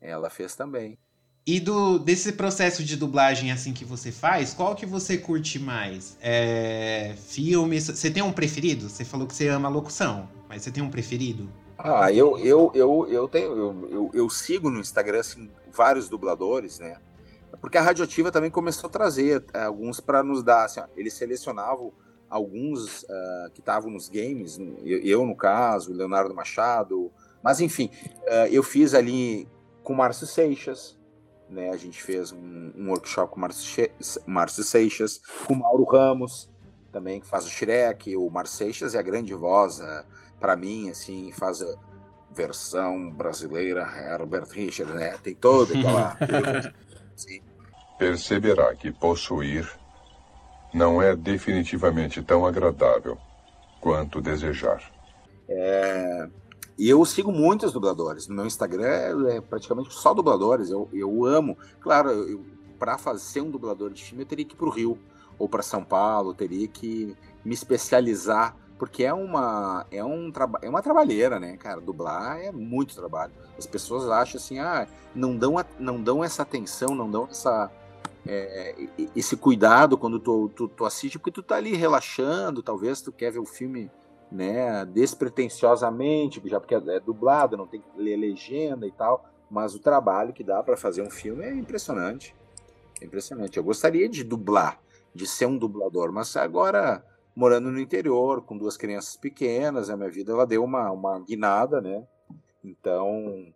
Ela fez também. E do, desse processo de dublagem assim que você faz, qual que você curte mais? É, filmes? Você tem um preferido? Você falou que você ama locução, mas você tem um preferido? Ah, eu, eu, eu, eu tenho, eu, eu, eu sigo no Instagram assim, vários dubladores, né? Porque a Radioativa também começou a trazer eh, alguns para nos dar, assim, ó, eles selecionavam alguns ah, que estavam nos games, eu, eu, no caso, Leonardo Machado, mas enfim, ah, eu fiz ali com o Márcio Seixas, né? A gente fez um, um workshop com o Márcio, Márcio Seixas, com o Mauro Ramos, também que faz o Shrek, o Márcio Seixas é a grande voz, ah, para mim, assim, faz a versão brasileira Herbert Richard, né? Tem toda aquela. Sim. Perceberá que possuir não é definitivamente tão agradável quanto desejar. É, E eu sigo muitos dubladores. No meu Instagram é praticamente só dubladores. Eu, eu amo. Claro, para ser um dublador de filme, eu teria que ir para o Rio ou para São Paulo, eu teria que me especializar. Porque é uma, é, um é uma trabalheira, né, cara? Dublar é muito trabalho. As pessoas acham assim, ah, não dão, a- não dão essa atenção, não dão essa, é, esse cuidado quando tu, tu, tu assiste, porque tu tá ali relaxando, talvez tu quer ver o filme né, despretensiosamente, já porque é dublado, não tem que ler legenda e tal, mas o trabalho que dá para fazer um filme é impressionante. É impressionante. Eu gostaria de dublar, de ser um dublador, mas agora morando no interior, com duas crianças pequenas, a minha vida ela deu uma, uma guinada, né? Então,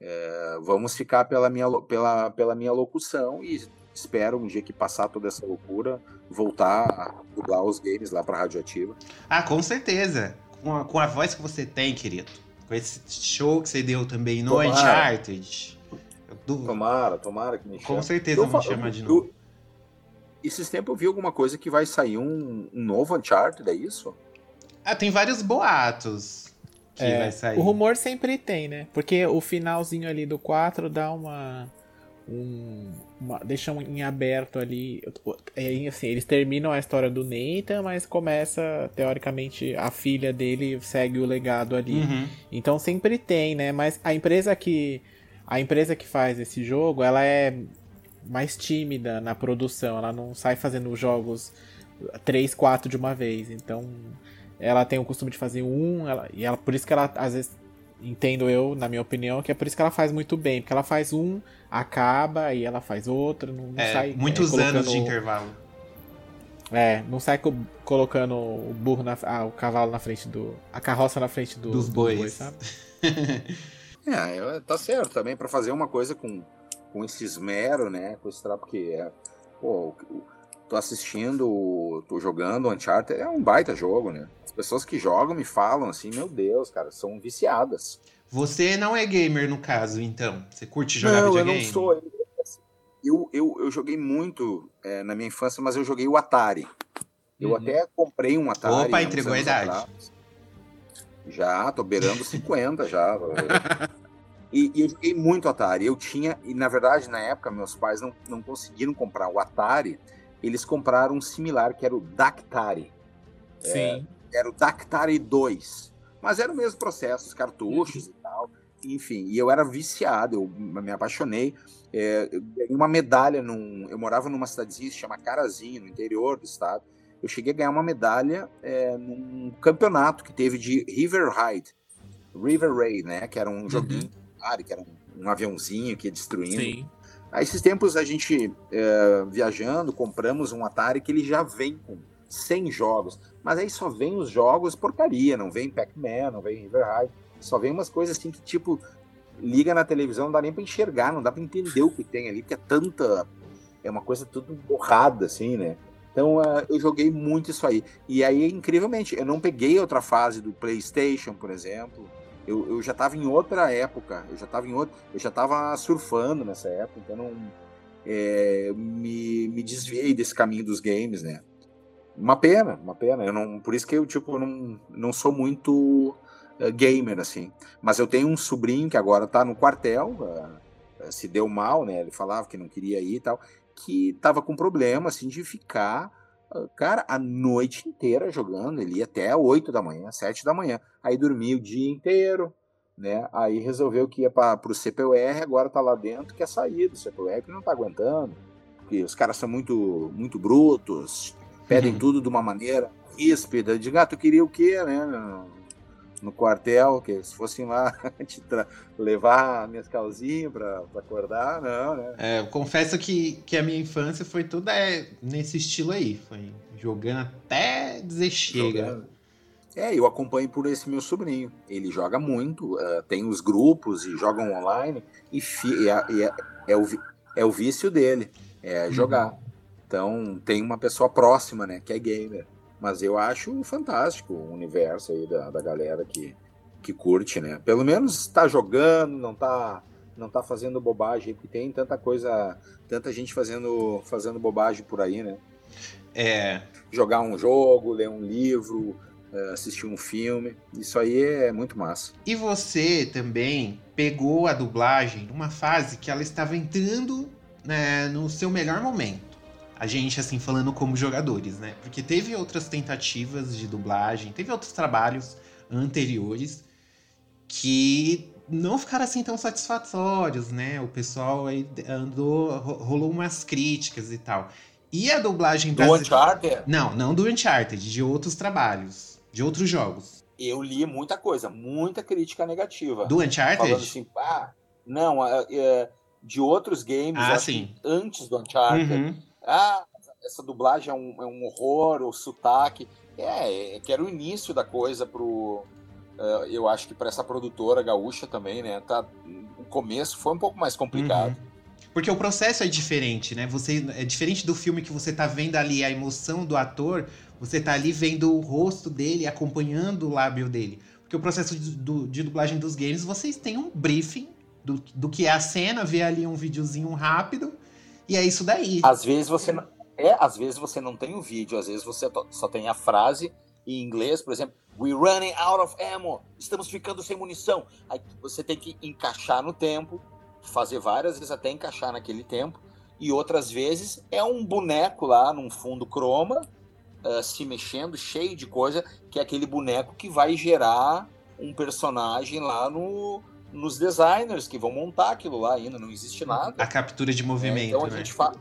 é, vamos ficar pela minha, pela, pela minha locução e espero um dia que passar toda essa loucura voltar a dublar os games lá para Radioativa. Ah, com certeza. Com a, com a voz que você tem, querido. Com esse show que você deu também no. Uncharted. Eu du- Tomara, tomara que me chame. Com certeza Eu vão chamar de novo. Esses tempos eu vi alguma coisa que vai sair um, um novo Uncharted, é isso? Ah, tem vários boatos que É, vai sair. O rumor sempre tem, né? Porque o finalzinho ali do 4 dá uma. Um, uma deixa um em aberto ali. É, assim, eles terminam a história do Nathan, mas começa, teoricamente, a filha dele segue o legado ali. Uhum. Então sempre tem, né? Mas a empresa que. A empresa que faz esse jogo, ela é mais tímida na produção. Ela não sai fazendo jogos 3, 4 de uma vez. Então ela tem o costume de fazer um, ela- e ela, por isso que ela, às vezes, entendo eu, na minha opinião, que é por isso que ela faz muito bem, porque ela faz um, acaba, e ela faz outro, não, não É, sai. muitos é, anos de intervalo. É, não sai co- colocando o burro na, ah, o cavalo na frente do. a carroça na frente do, Dos bois. sabe? É, tá certo também para fazer uma coisa com, com esse esmero, né? Com esse trabalho, porque é, pô, o- tô assistindo, tô jogando Uncharted, é um baita jogo, né? As pessoas que jogam me falam assim, meu Deus, cara, são viciadas. Você não é gamer no caso, então? Você curte jogar não, eu videogame? não sou. Eu, eu, eu joguei muito é, na minha infância, mas eu joguei o Atari. Eu Uhum. até comprei um Atari. Opa, entregou a idade. atrás. Já, tô beirando 50 já. E, e eu joguei muito Atari. Eu tinha, e na verdade, na época, meus pais não, não conseguiram comprar o Atari. Eles compraram um similar que era o Dactari. Sim. Era o Dactari 2. Mas era o mesmo processo, os cartuchos e tal. Enfim, e eu era viciado, eu me apaixonei. É, eu ganhei uma medalha num. Eu morava numa cidadezinha que se chama Carazinho, no interior do estado. Eu cheguei a ganhar uma medalha é, num campeonato que teve de River Ride, River Raid, né? Que era um joguinho, Atari, que era um, um aviãozinho que ia destruindo. Sim. Aí, esses tempos, a gente, é, viajando, compramos um Atari que ele já vem com 100 jogos. Mas aí só vem os jogos porcaria, não vem Pac-Man, não vem River Ride. só vem umas coisas assim que, tipo, liga na televisão, não dá nem pra enxergar, não dá pra entender o que tem ali, porque é tanta. É uma coisa tudo borrada, assim, né? Então uh, eu joguei muito isso aí. E aí, incrivelmente, eu não peguei outra fase do PlayStation, por exemplo. Eu, eu já estava em outra época, eu já estava em outro, eu já estava surfando nessa época, então não é, me, me desviei desse caminho dos games, né? Uma pena, uma pena. Eu não, por isso que eu tipo não, não sou muito uh, gamer assim. Mas eu tenho um sobrinho que agora está no quartel, uh, se deu mal, né? Ele falava que não queria ir e tal, que estava com problema assim de ficar cara, a noite inteira jogando, ele ia até 8 da manhã, 7 da manhã. Aí dormia o dia inteiro, né? Aí resolveu que ia para o CPUR, agora tá lá dentro, quer sair do CPUR, que não tá aguentando. Porque os caras são muito, muito brutos, pedem uhum. tudo de uma maneira ríspida. De gato, ah, queria o quê, né? No quartel, que se fossem lá levar minhas calzinhas para acordar, não, né? É, eu confesso que, que a minha infância foi toda é, nesse estilo aí, foi jogando até dizer chega. Jogando. É, eu acompanho por esse meu sobrinho. Ele joga muito, uh, tem os grupos e jogam online, e, fi, é, é, é, o, é o vício dele, é uhum. jogar. Então tem uma pessoa próxima, né, que é gamer. Mas eu acho fantástico o universo aí da, da galera que, que curte, né? Pelo menos está jogando, não está não tá fazendo bobagem, porque tem tanta coisa, tanta gente fazendo, fazendo bobagem por aí, né? É. Jogar um jogo, ler um livro, é, assistir um filme, isso aí é muito massa. E você também pegou a dublagem numa fase que ela estava entrando né, no seu melhor momento a gente, assim, falando como jogadores, né? Porque teve outras tentativas de dublagem, teve outros trabalhos anteriores que não ficaram assim tão satisfatórios, né? O pessoal aí andou, rolou umas críticas e tal. E a dublagem do Uncharted? Não, não do Uncharted, de outros trabalhos, de outros jogos. Eu li muita coisa, muita crítica negativa. Do Uncharted? Falando assim, ah, não, é, é, de outros games, ah, sim. antes do Uncharted. Uhum ah, essa dublagem é um, é um horror, o sotaque. É, é, que era o início da coisa pro. Uh, eu acho que para essa produtora gaúcha também, né? Tá, o começo foi um pouco mais complicado. Uhum. Porque o processo é diferente, né? Você é diferente do filme que você tá vendo ali a emoção do ator, você tá ali vendo o rosto dele, acompanhando o lábio dele. Porque o processo de, do, de dublagem dos games, vocês têm um briefing do, do que é a cena, vê ali um videozinho rápido e é isso daí. Às vezes você não, é, às vezes você não tem o um vídeo, às vezes você só tem a frase em inglês, por exemplo, we running out of ammo, estamos ficando sem munição. Aí você tem que encaixar no tempo, fazer várias vezes até encaixar naquele tempo, e outras vezes é um boneco lá num fundo croma, uh, se mexendo, cheio de coisa, que é aquele boneco que vai gerar um personagem lá no, nos designers que vão montar aquilo lá ainda, não existe nada. A captura de movimento. É, então a né? gente faz.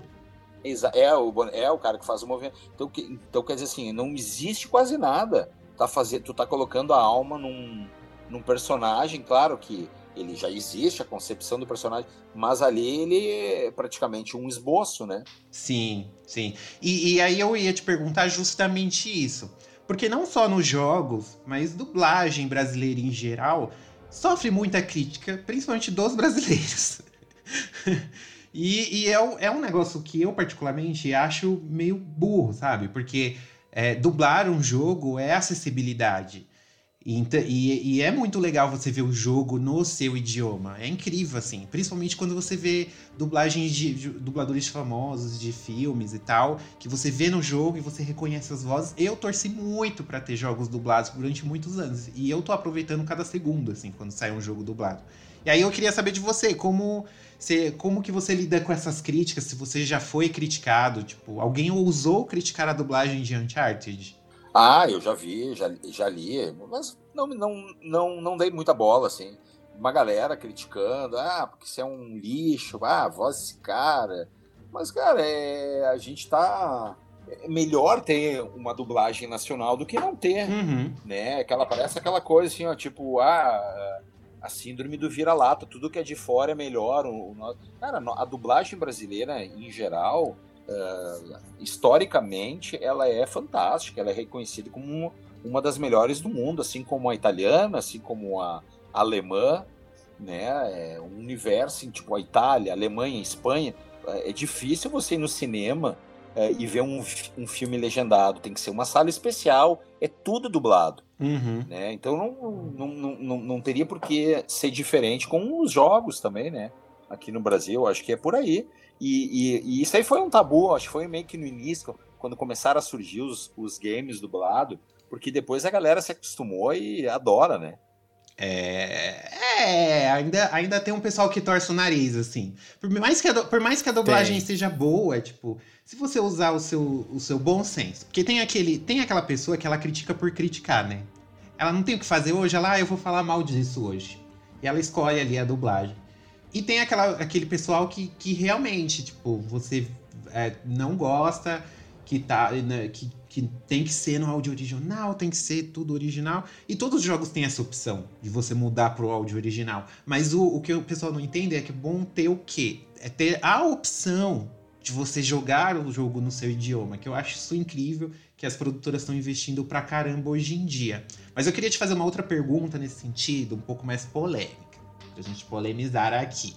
É o, é o cara que faz o movimento. Então, que, então quer dizer assim, não existe quase nada. Tá fazer, tu tá colocando a alma num, num personagem, claro que ele já existe, a concepção do personagem, mas ali ele é praticamente um esboço, né? Sim, sim. E, e aí eu ia te perguntar justamente isso. Porque não só nos jogos, mas dublagem brasileira em geral, sofre muita crítica, principalmente dos brasileiros. e, e é, um, é, um negócio que eu, particularmente, acho meio burro, sabe? Porque é, dublar um jogo é acessibilidade. E, e, e, é muito legal você ver o jogo no seu idioma. É incrível, assim. Principalmente quando você vê dublagens de, de, dubladores famosos de filmes e tal, que você vê no jogo e você reconhece as vozes. Eu torci muito para ter jogos dublados durante muitos anos. E eu tô aproveitando cada segundo, assim, quando sai um jogo dublado. E aí eu queria saber de você, como, você, como que você lida com essas críticas? Se você já foi criticado, tipo, alguém ousou criticar a dublagem de Uncharted? Ah, eu já vi, já, já li, mas não, não, não, não dei muita bola, assim. Uma galera criticando, ah, porque isso é um lixo, ah, voz desse cara. Mas, cara, é, a gente tá. É melhor ter uma dublagem nacional do que não ter, uhum. né? Aquela, parece aquela coisa assim, ó, tipo, ah, a síndrome do vira-lata, tudo que é de fora é melhor. O, o, cara, a dublagem brasileira, em geral, uh, historicamente, ela é fantástica, ela é reconhecida como uma das melhores do mundo, assim como a italiana, assim como a, alemã, né? É um universo, assim, tipo a Itália, a Alemanha, a Espanha. É, é difícil você ir no cinema é, e ver um, um filme legendado. Tem que ser uma sala especial, é tudo dublado. Uhum. Né? Então não, não, não, não, não teria por que ser diferente com os jogos também, né? Aqui no Brasil, acho que é por aí. E, e, e, isso aí foi um tabu, acho que foi meio que no início, quando começaram a surgir os, os games dublados, porque depois a galera se acostumou e adora, né? É, é, ainda, ainda tem um pessoal que torce o nariz, assim. Por mais que a, por mais que a dublagem tem. seja boa, tipo, se você usar o seu, o seu bom senso. Porque tem, aquele, tem aquela pessoa que ela critica por criticar, né? Ela não tem o que fazer hoje, ela, ah, eu vou falar mal disso hoje. E ela escolhe ali a dublagem. E tem aquela, aquele pessoal que, que realmente, tipo, você é, não gosta, que, tá, né, que que tem que ser no áudio original, tem que ser tudo original. E todos os jogos têm essa opção de você mudar pro áudio original. Mas o, o que o pessoal não entende é que é bom ter o quê? É ter a opção de você jogar o jogo no seu idioma, que eu acho isso incrível, que as produtoras estão investindo pra caramba hoje em dia. Mas eu queria te fazer uma outra pergunta nesse sentido, um pouco mais polêmica, pra gente polemizar aqui.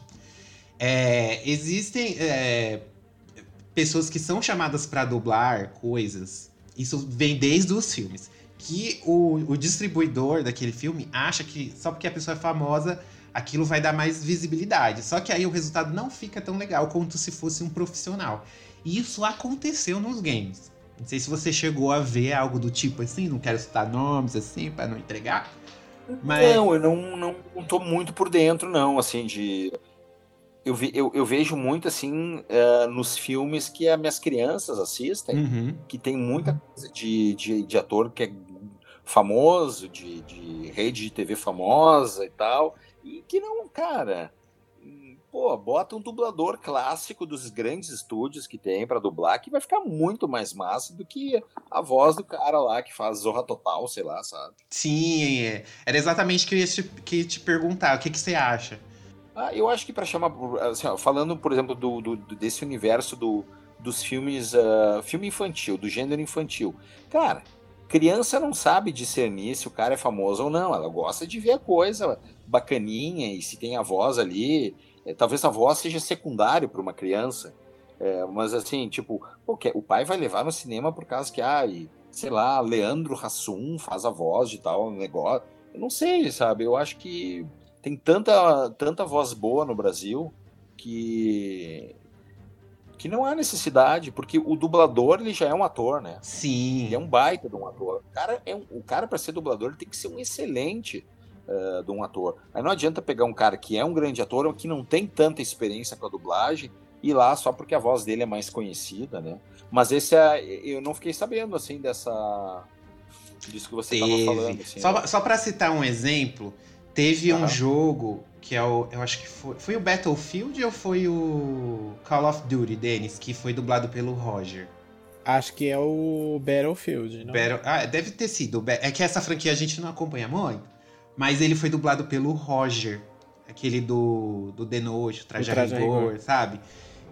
É, existem é, pessoas que são chamadas para dublar coisas isso vem desde os filmes. Que o, o distribuidor daquele filme acha que só porque a pessoa é famosa, aquilo vai dar mais visibilidade. Só que aí o resultado não fica tão legal quanto se fosse um profissional. E isso aconteceu nos games. Não sei se você chegou a ver algo do tipo assim, não quero citar nomes assim para não entregar. Mas... Não, eu não, não, não tô muito por dentro, não, assim, de eu, vi, eu, eu, vejo muito assim uh, nos filmes que as minhas crianças assistem, uhum. que tem muita coisa de, de, de, ator que é famoso, de, de rede de TV famosa e tal, e que não, cara, pô, bota um dublador clássico dos grandes estúdios que tem para dublar, que vai ficar muito mais massa do que a voz do cara lá que faz Zorra Total, sei lá, sabe? Sim, é. era exatamente o que eu ia te, que te perguntar, o que, que você acha? Ah, eu acho que para chamar, assim, ó, falando, por exemplo, do, do, desse universo do, dos filmes, uh, filme infantil, do gênero infantil, cara, criança não sabe discernir se o cara é famoso ou não, ela gosta de ver a coisa bacaninha e se tem a voz ali, é, talvez a voz seja secundário para uma criança, é, mas assim, tipo, pô, o pai vai levar no cinema por causa que, ah, e, sei lá, Leandro Hassum faz a voz de tal negócio, eu não sei, sabe, eu acho que tem tanta, tanta voz boa no Brasil que que não há necessidade, porque o dublador ele já é um ator, né? Sim. Ele é um baita de um ator. O cara, é um, o cara para ser dublador ele tem que ser um excelente uh, de um ator. Aí não adianta pegar um cara que é um grande ator, que não tem tanta experiência com a dublagem, e ir lá só porque a voz dele é mais conhecida, né? Mas esse é, eu não fiquei sabendo assim dessa disso que você estava falando. Assim, só, né? só para citar um exemplo, Teve uhum. um jogo que é o. Eu acho que foi. Foi o Battlefield ou foi o Call of Duty, Dennis, que foi dublado pelo Roger? Acho que é o Battlefield, não? Battle, ah, deve ter sido. É que essa franquia a gente não acompanha muito. Mas ele foi dublado pelo Roger. Aquele do, do The Noite, o Traje, Traje Rigor, sabe?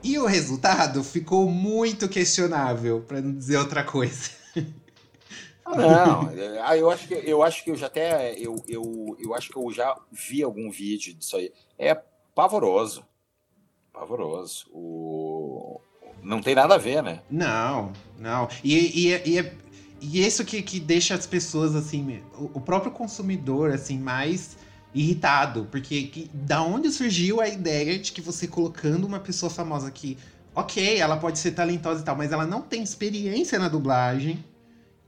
E o resultado ficou muito questionável, para não dizer outra coisa. Não, é, eu acho que eu acho que eu já até eu, eu, eu acho que eu já vi algum vídeo disso aí. É pavoroso. Pavoroso. O não tem nada a ver, né? Não, não. E, e, e, é, e isso que, que deixa as pessoas assim, o, o próprio consumidor assim mais irritado, porque que, da onde surgiu a ideia de que você colocando uma pessoa famosa que, ok, ela pode ser talentosa e tal, mas ela não tem experiência na dublagem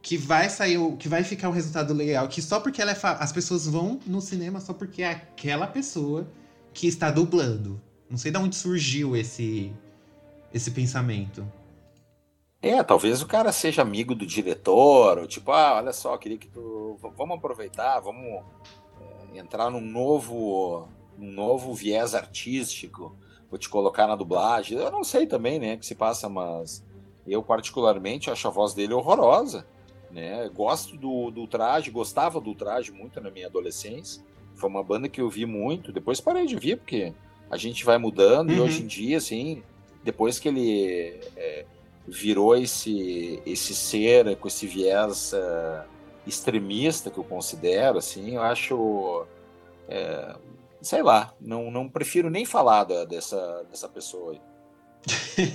que vai sair, que vai ficar um resultado legal, que só porque ela é as pessoas vão no cinema só porque é aquela pessoa que está dublando. Não sei de onde surgiu esse esse pensamento. É, talvez o cara seja amigo do diretor, ou tipo, ah, olha só, queria que tu vamos aproveitar, vamos é, entrar num novo num novo viés artístico, vou te colocar na dublagem. Eu não sei também, né, que se passa, mas eu particularmente acho a voz dele horrorosa. Né? Gosto do, do traje, gostava do traje muito na minha adolescência. Foi uma banda que eu vi muito. Depois parei de vir, porque a gente vai mudando uhum. e hoje em dia, assim, depois que ele é, virou esse, esse ser com esse viés uh, extremista que eu considero, assim, eu acho É, sei lá, não, não prefiro nem falar da, dessa, dessa pessoa aí.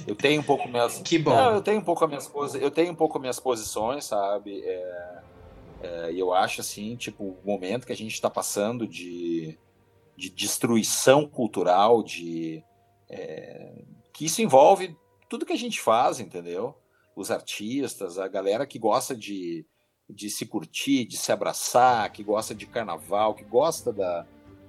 Eu tenho um pouco minhas. Que bom. Não, eu tenho um pouco as minhas eu tenho um pouco minhas posições, sabe? É, é, e eu acho assim, tipo, o momento que a gente está passando de, de destruição cultural, de é, que isso envolve tudo que a gente faz, entendeu? Os artistas, a galera que gosta de, de se curtir, de se abraçar, que gosta de carnaval, que gosta da,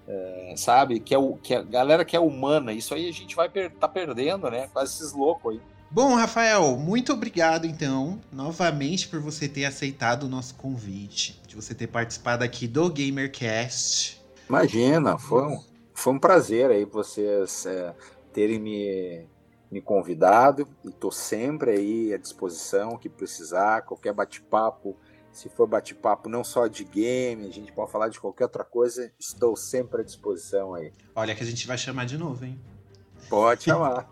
é, sabe? Que é o que a galera que é humana. Isso aí a gente vai per tá perdendo, né? Quase esses loucos aí. Bom, Rafael, muito obrigado então, novamente por você ter aceitado o nosso convite, de você ter participado aqui do GamerCast. Imagina, foi um, foi um prazer aí vocês é, terem me, me convidado e tô sempre aí à disposição que precisar, qualquer bate-papo se for bate-papo não só de game, a gente pode falar de qualquer outra coisa, estou sempre à disposição aí. Olha que a gente vai chamar de novo, hein? Pode chamar.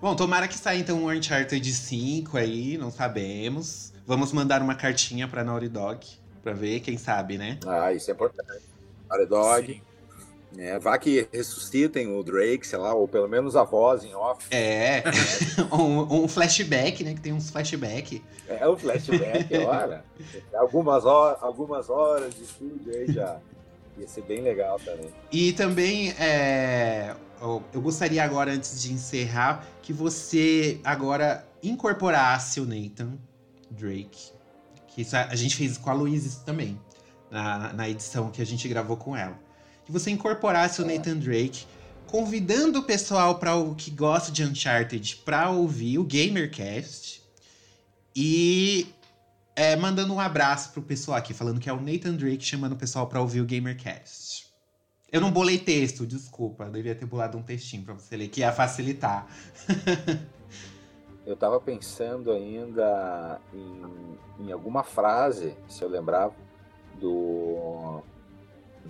Bom, tomara que saia então um Uncharted 5 aí, não sabemos. Vamos mandar uma cartinha pra Naughty Dog, pra ver, quem sabe, né? Ah, isso é importante. Naughty Dog. Sim. É, vá que ressuscitem o Drake, sei lá, ou pelo menos a voz em off. É, um, um, flashback, né? Que tem uns flashback. É, um flashback, olha. algumas, horas, algumas horas de estúdio aí já. Ia ser bem legal também. E também, é, eu gostaria agora, antes de encerrar, que você agora incorporasse o Nathan Drake. Que isso a, a gente fez com a Luísa também, na, na edição que a gente gravou com ela que você incorporasse o Nathan Drake, convidando o pessoal para o que gosta de Uncharted para ouvir o Gamercast e é, mandando um abraço pro pessoal aqui, falando que é o Nathan Drake chamando o pessoal para ouvir o Gamercast. Eu não bolei texto, desculpa. Eu devia ter bolado um textinho para você ler, que ia facilitar. eu tava pensando ainda em, em alguma frase, se eu lembrava, do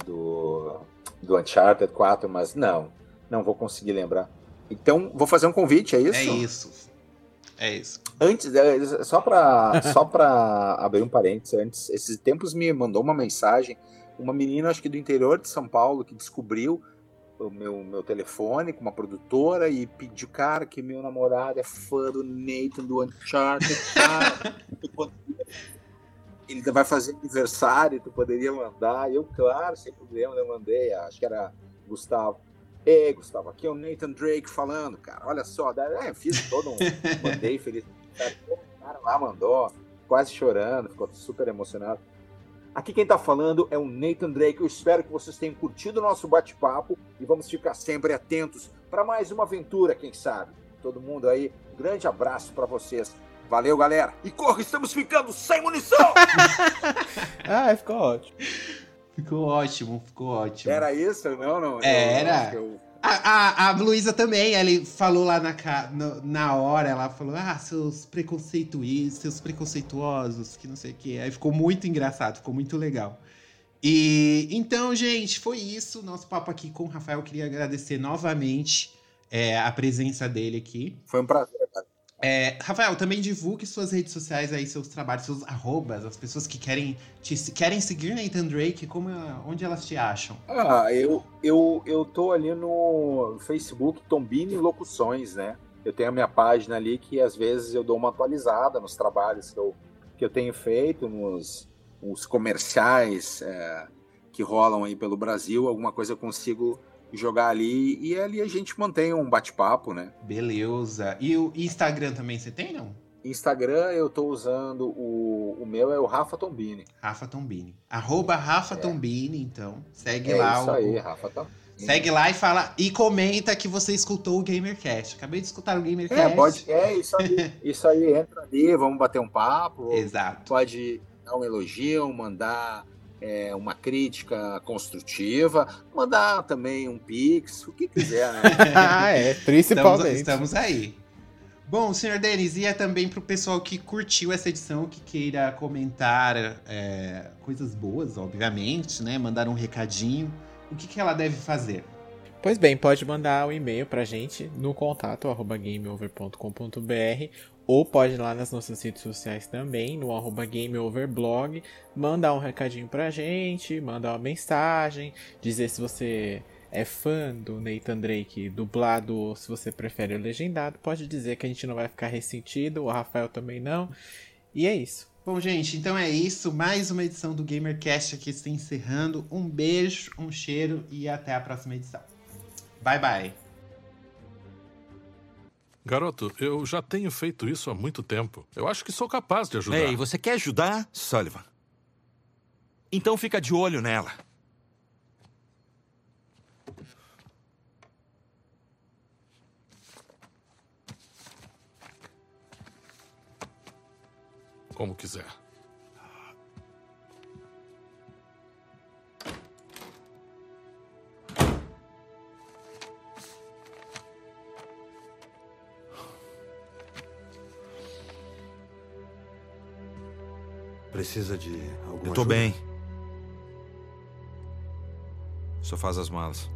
do, do Uncharted 4, mas não, não vou conseguir lembrar. Então, vou fazer um convite, é isso? É isso. É isso. Antes, é, só para só abrir um parênteses, antes, esses tempos me mandou uma mensagem, uma menina, acho que do interior de São Paulo, que descobriu o meu, meu telefone com uma produtora e pediu, cara, que meu namorado é fã do Nathan do Uncharted, cara. ele vai fazer aniversário, tu poderia mandar. Eu, claro, sem problema, eu mandei, acho que era Gustavo. Ei, Gustavo, aqui é o Nathan Drake falando, cara. Olha só, é, fiz todo um. mandei feliz. O cara lá mandou, quase chorando, ficou super emocionado. Aqui quem tá falando é o Nathan Drake. Eu espero que vocês tenham curtido o nosso bate-papo e vamos ficar sempre atentos para mais uma aventura, quem sabe. Todo mundo aí, grande abraço para vocês. Valeu, galera. E corre, estamos ficando sem munição! ah, ficou ótimo. Ficou ótimo, ficou ótimo. Era isso? Não, não. Era. Eu, A, a, a Luísa também, ela falou lá na, na hora, ela falou, ah, seus preconceituosos, seus preconceituosos, que não sei o quê. Aí ficou muito engraçado, ficou muito legal. E então, gente, foi isso. Nosso papo aqui com o Rafael. Eu queria agradecer novamente é, a presença dele aqui. Foi um prazer, cara. É, Rafael, também divulgue suas redes sociais aí, seus trabalhos, seus arrobas, as pessoas que querem, te, querem seguir Nathan Drake, como, onde elas te acham? Ah, eu, eu, eu tô ali no Facebook Tombini Locuções, né? Eu tenho a minha página ali que às vezes eu dou uma atualizada nos trabalhos que eu, que eu tenho feito, nos, nos comerciais é, que rolam aí pelo Brasil, alguma coisa eu consigo jogar ali e ali a gente mantém um bate-papo, né? Beleza. E o Instagram também você tem, não? Instagram eu tô usando o, o meu é o Rafa Tombini. Rafa Tombini. Arroba Rafa é. Tombini, então. Segue é lá. Isso o, aí, Rafa Tombini. Segue lá e fala e comenta que você escutou o GamerCast. Acabei de escutar o GamerCast. É, pode, é isso aí. isso aí, entra ali, vamos bater um papo. Exato. Pode dar um elogio, mandar é, uma crítica construtiva, mandar também um pix, o que quiser, né? ah, é, principalmente. Estamos, estamos aí. Bom, senhor Denis, e é também para o pessoal que curtiu essa edição, que queira comentar é, coisas boas, obviamente, né? Mandar um recadinho. O que, que ela deve fazer? Pois bem, pode mandar o um e-mail pra gente no contato arroba gameover.com.br ou pode ir lá nas nossas redes sociais também, no arroba gameoverblog, mandar um recadinho pra gente, mandar uma mensagem, dizer se você é fã do Nathan Drake dublado ou se você prefere o legendado, pode dizer que a gente não vai ficar ressentido, o Rafael também não. E é isso. Bom, gente, então é isso. Mais uma edição do GamerCast aqui está encerrando. Um beijo, um cheiro e até a próxima edição. Bye, bye. Garoto, eu já tenho feito isso há muito tempo. Eu acho que sou capaz de ajudar. Ei, você quer ajudar, Sullivan? Então fica de olho nela. Como quiser. Precisa de alguma Eu tô ajuda? bem. Só faz as malas.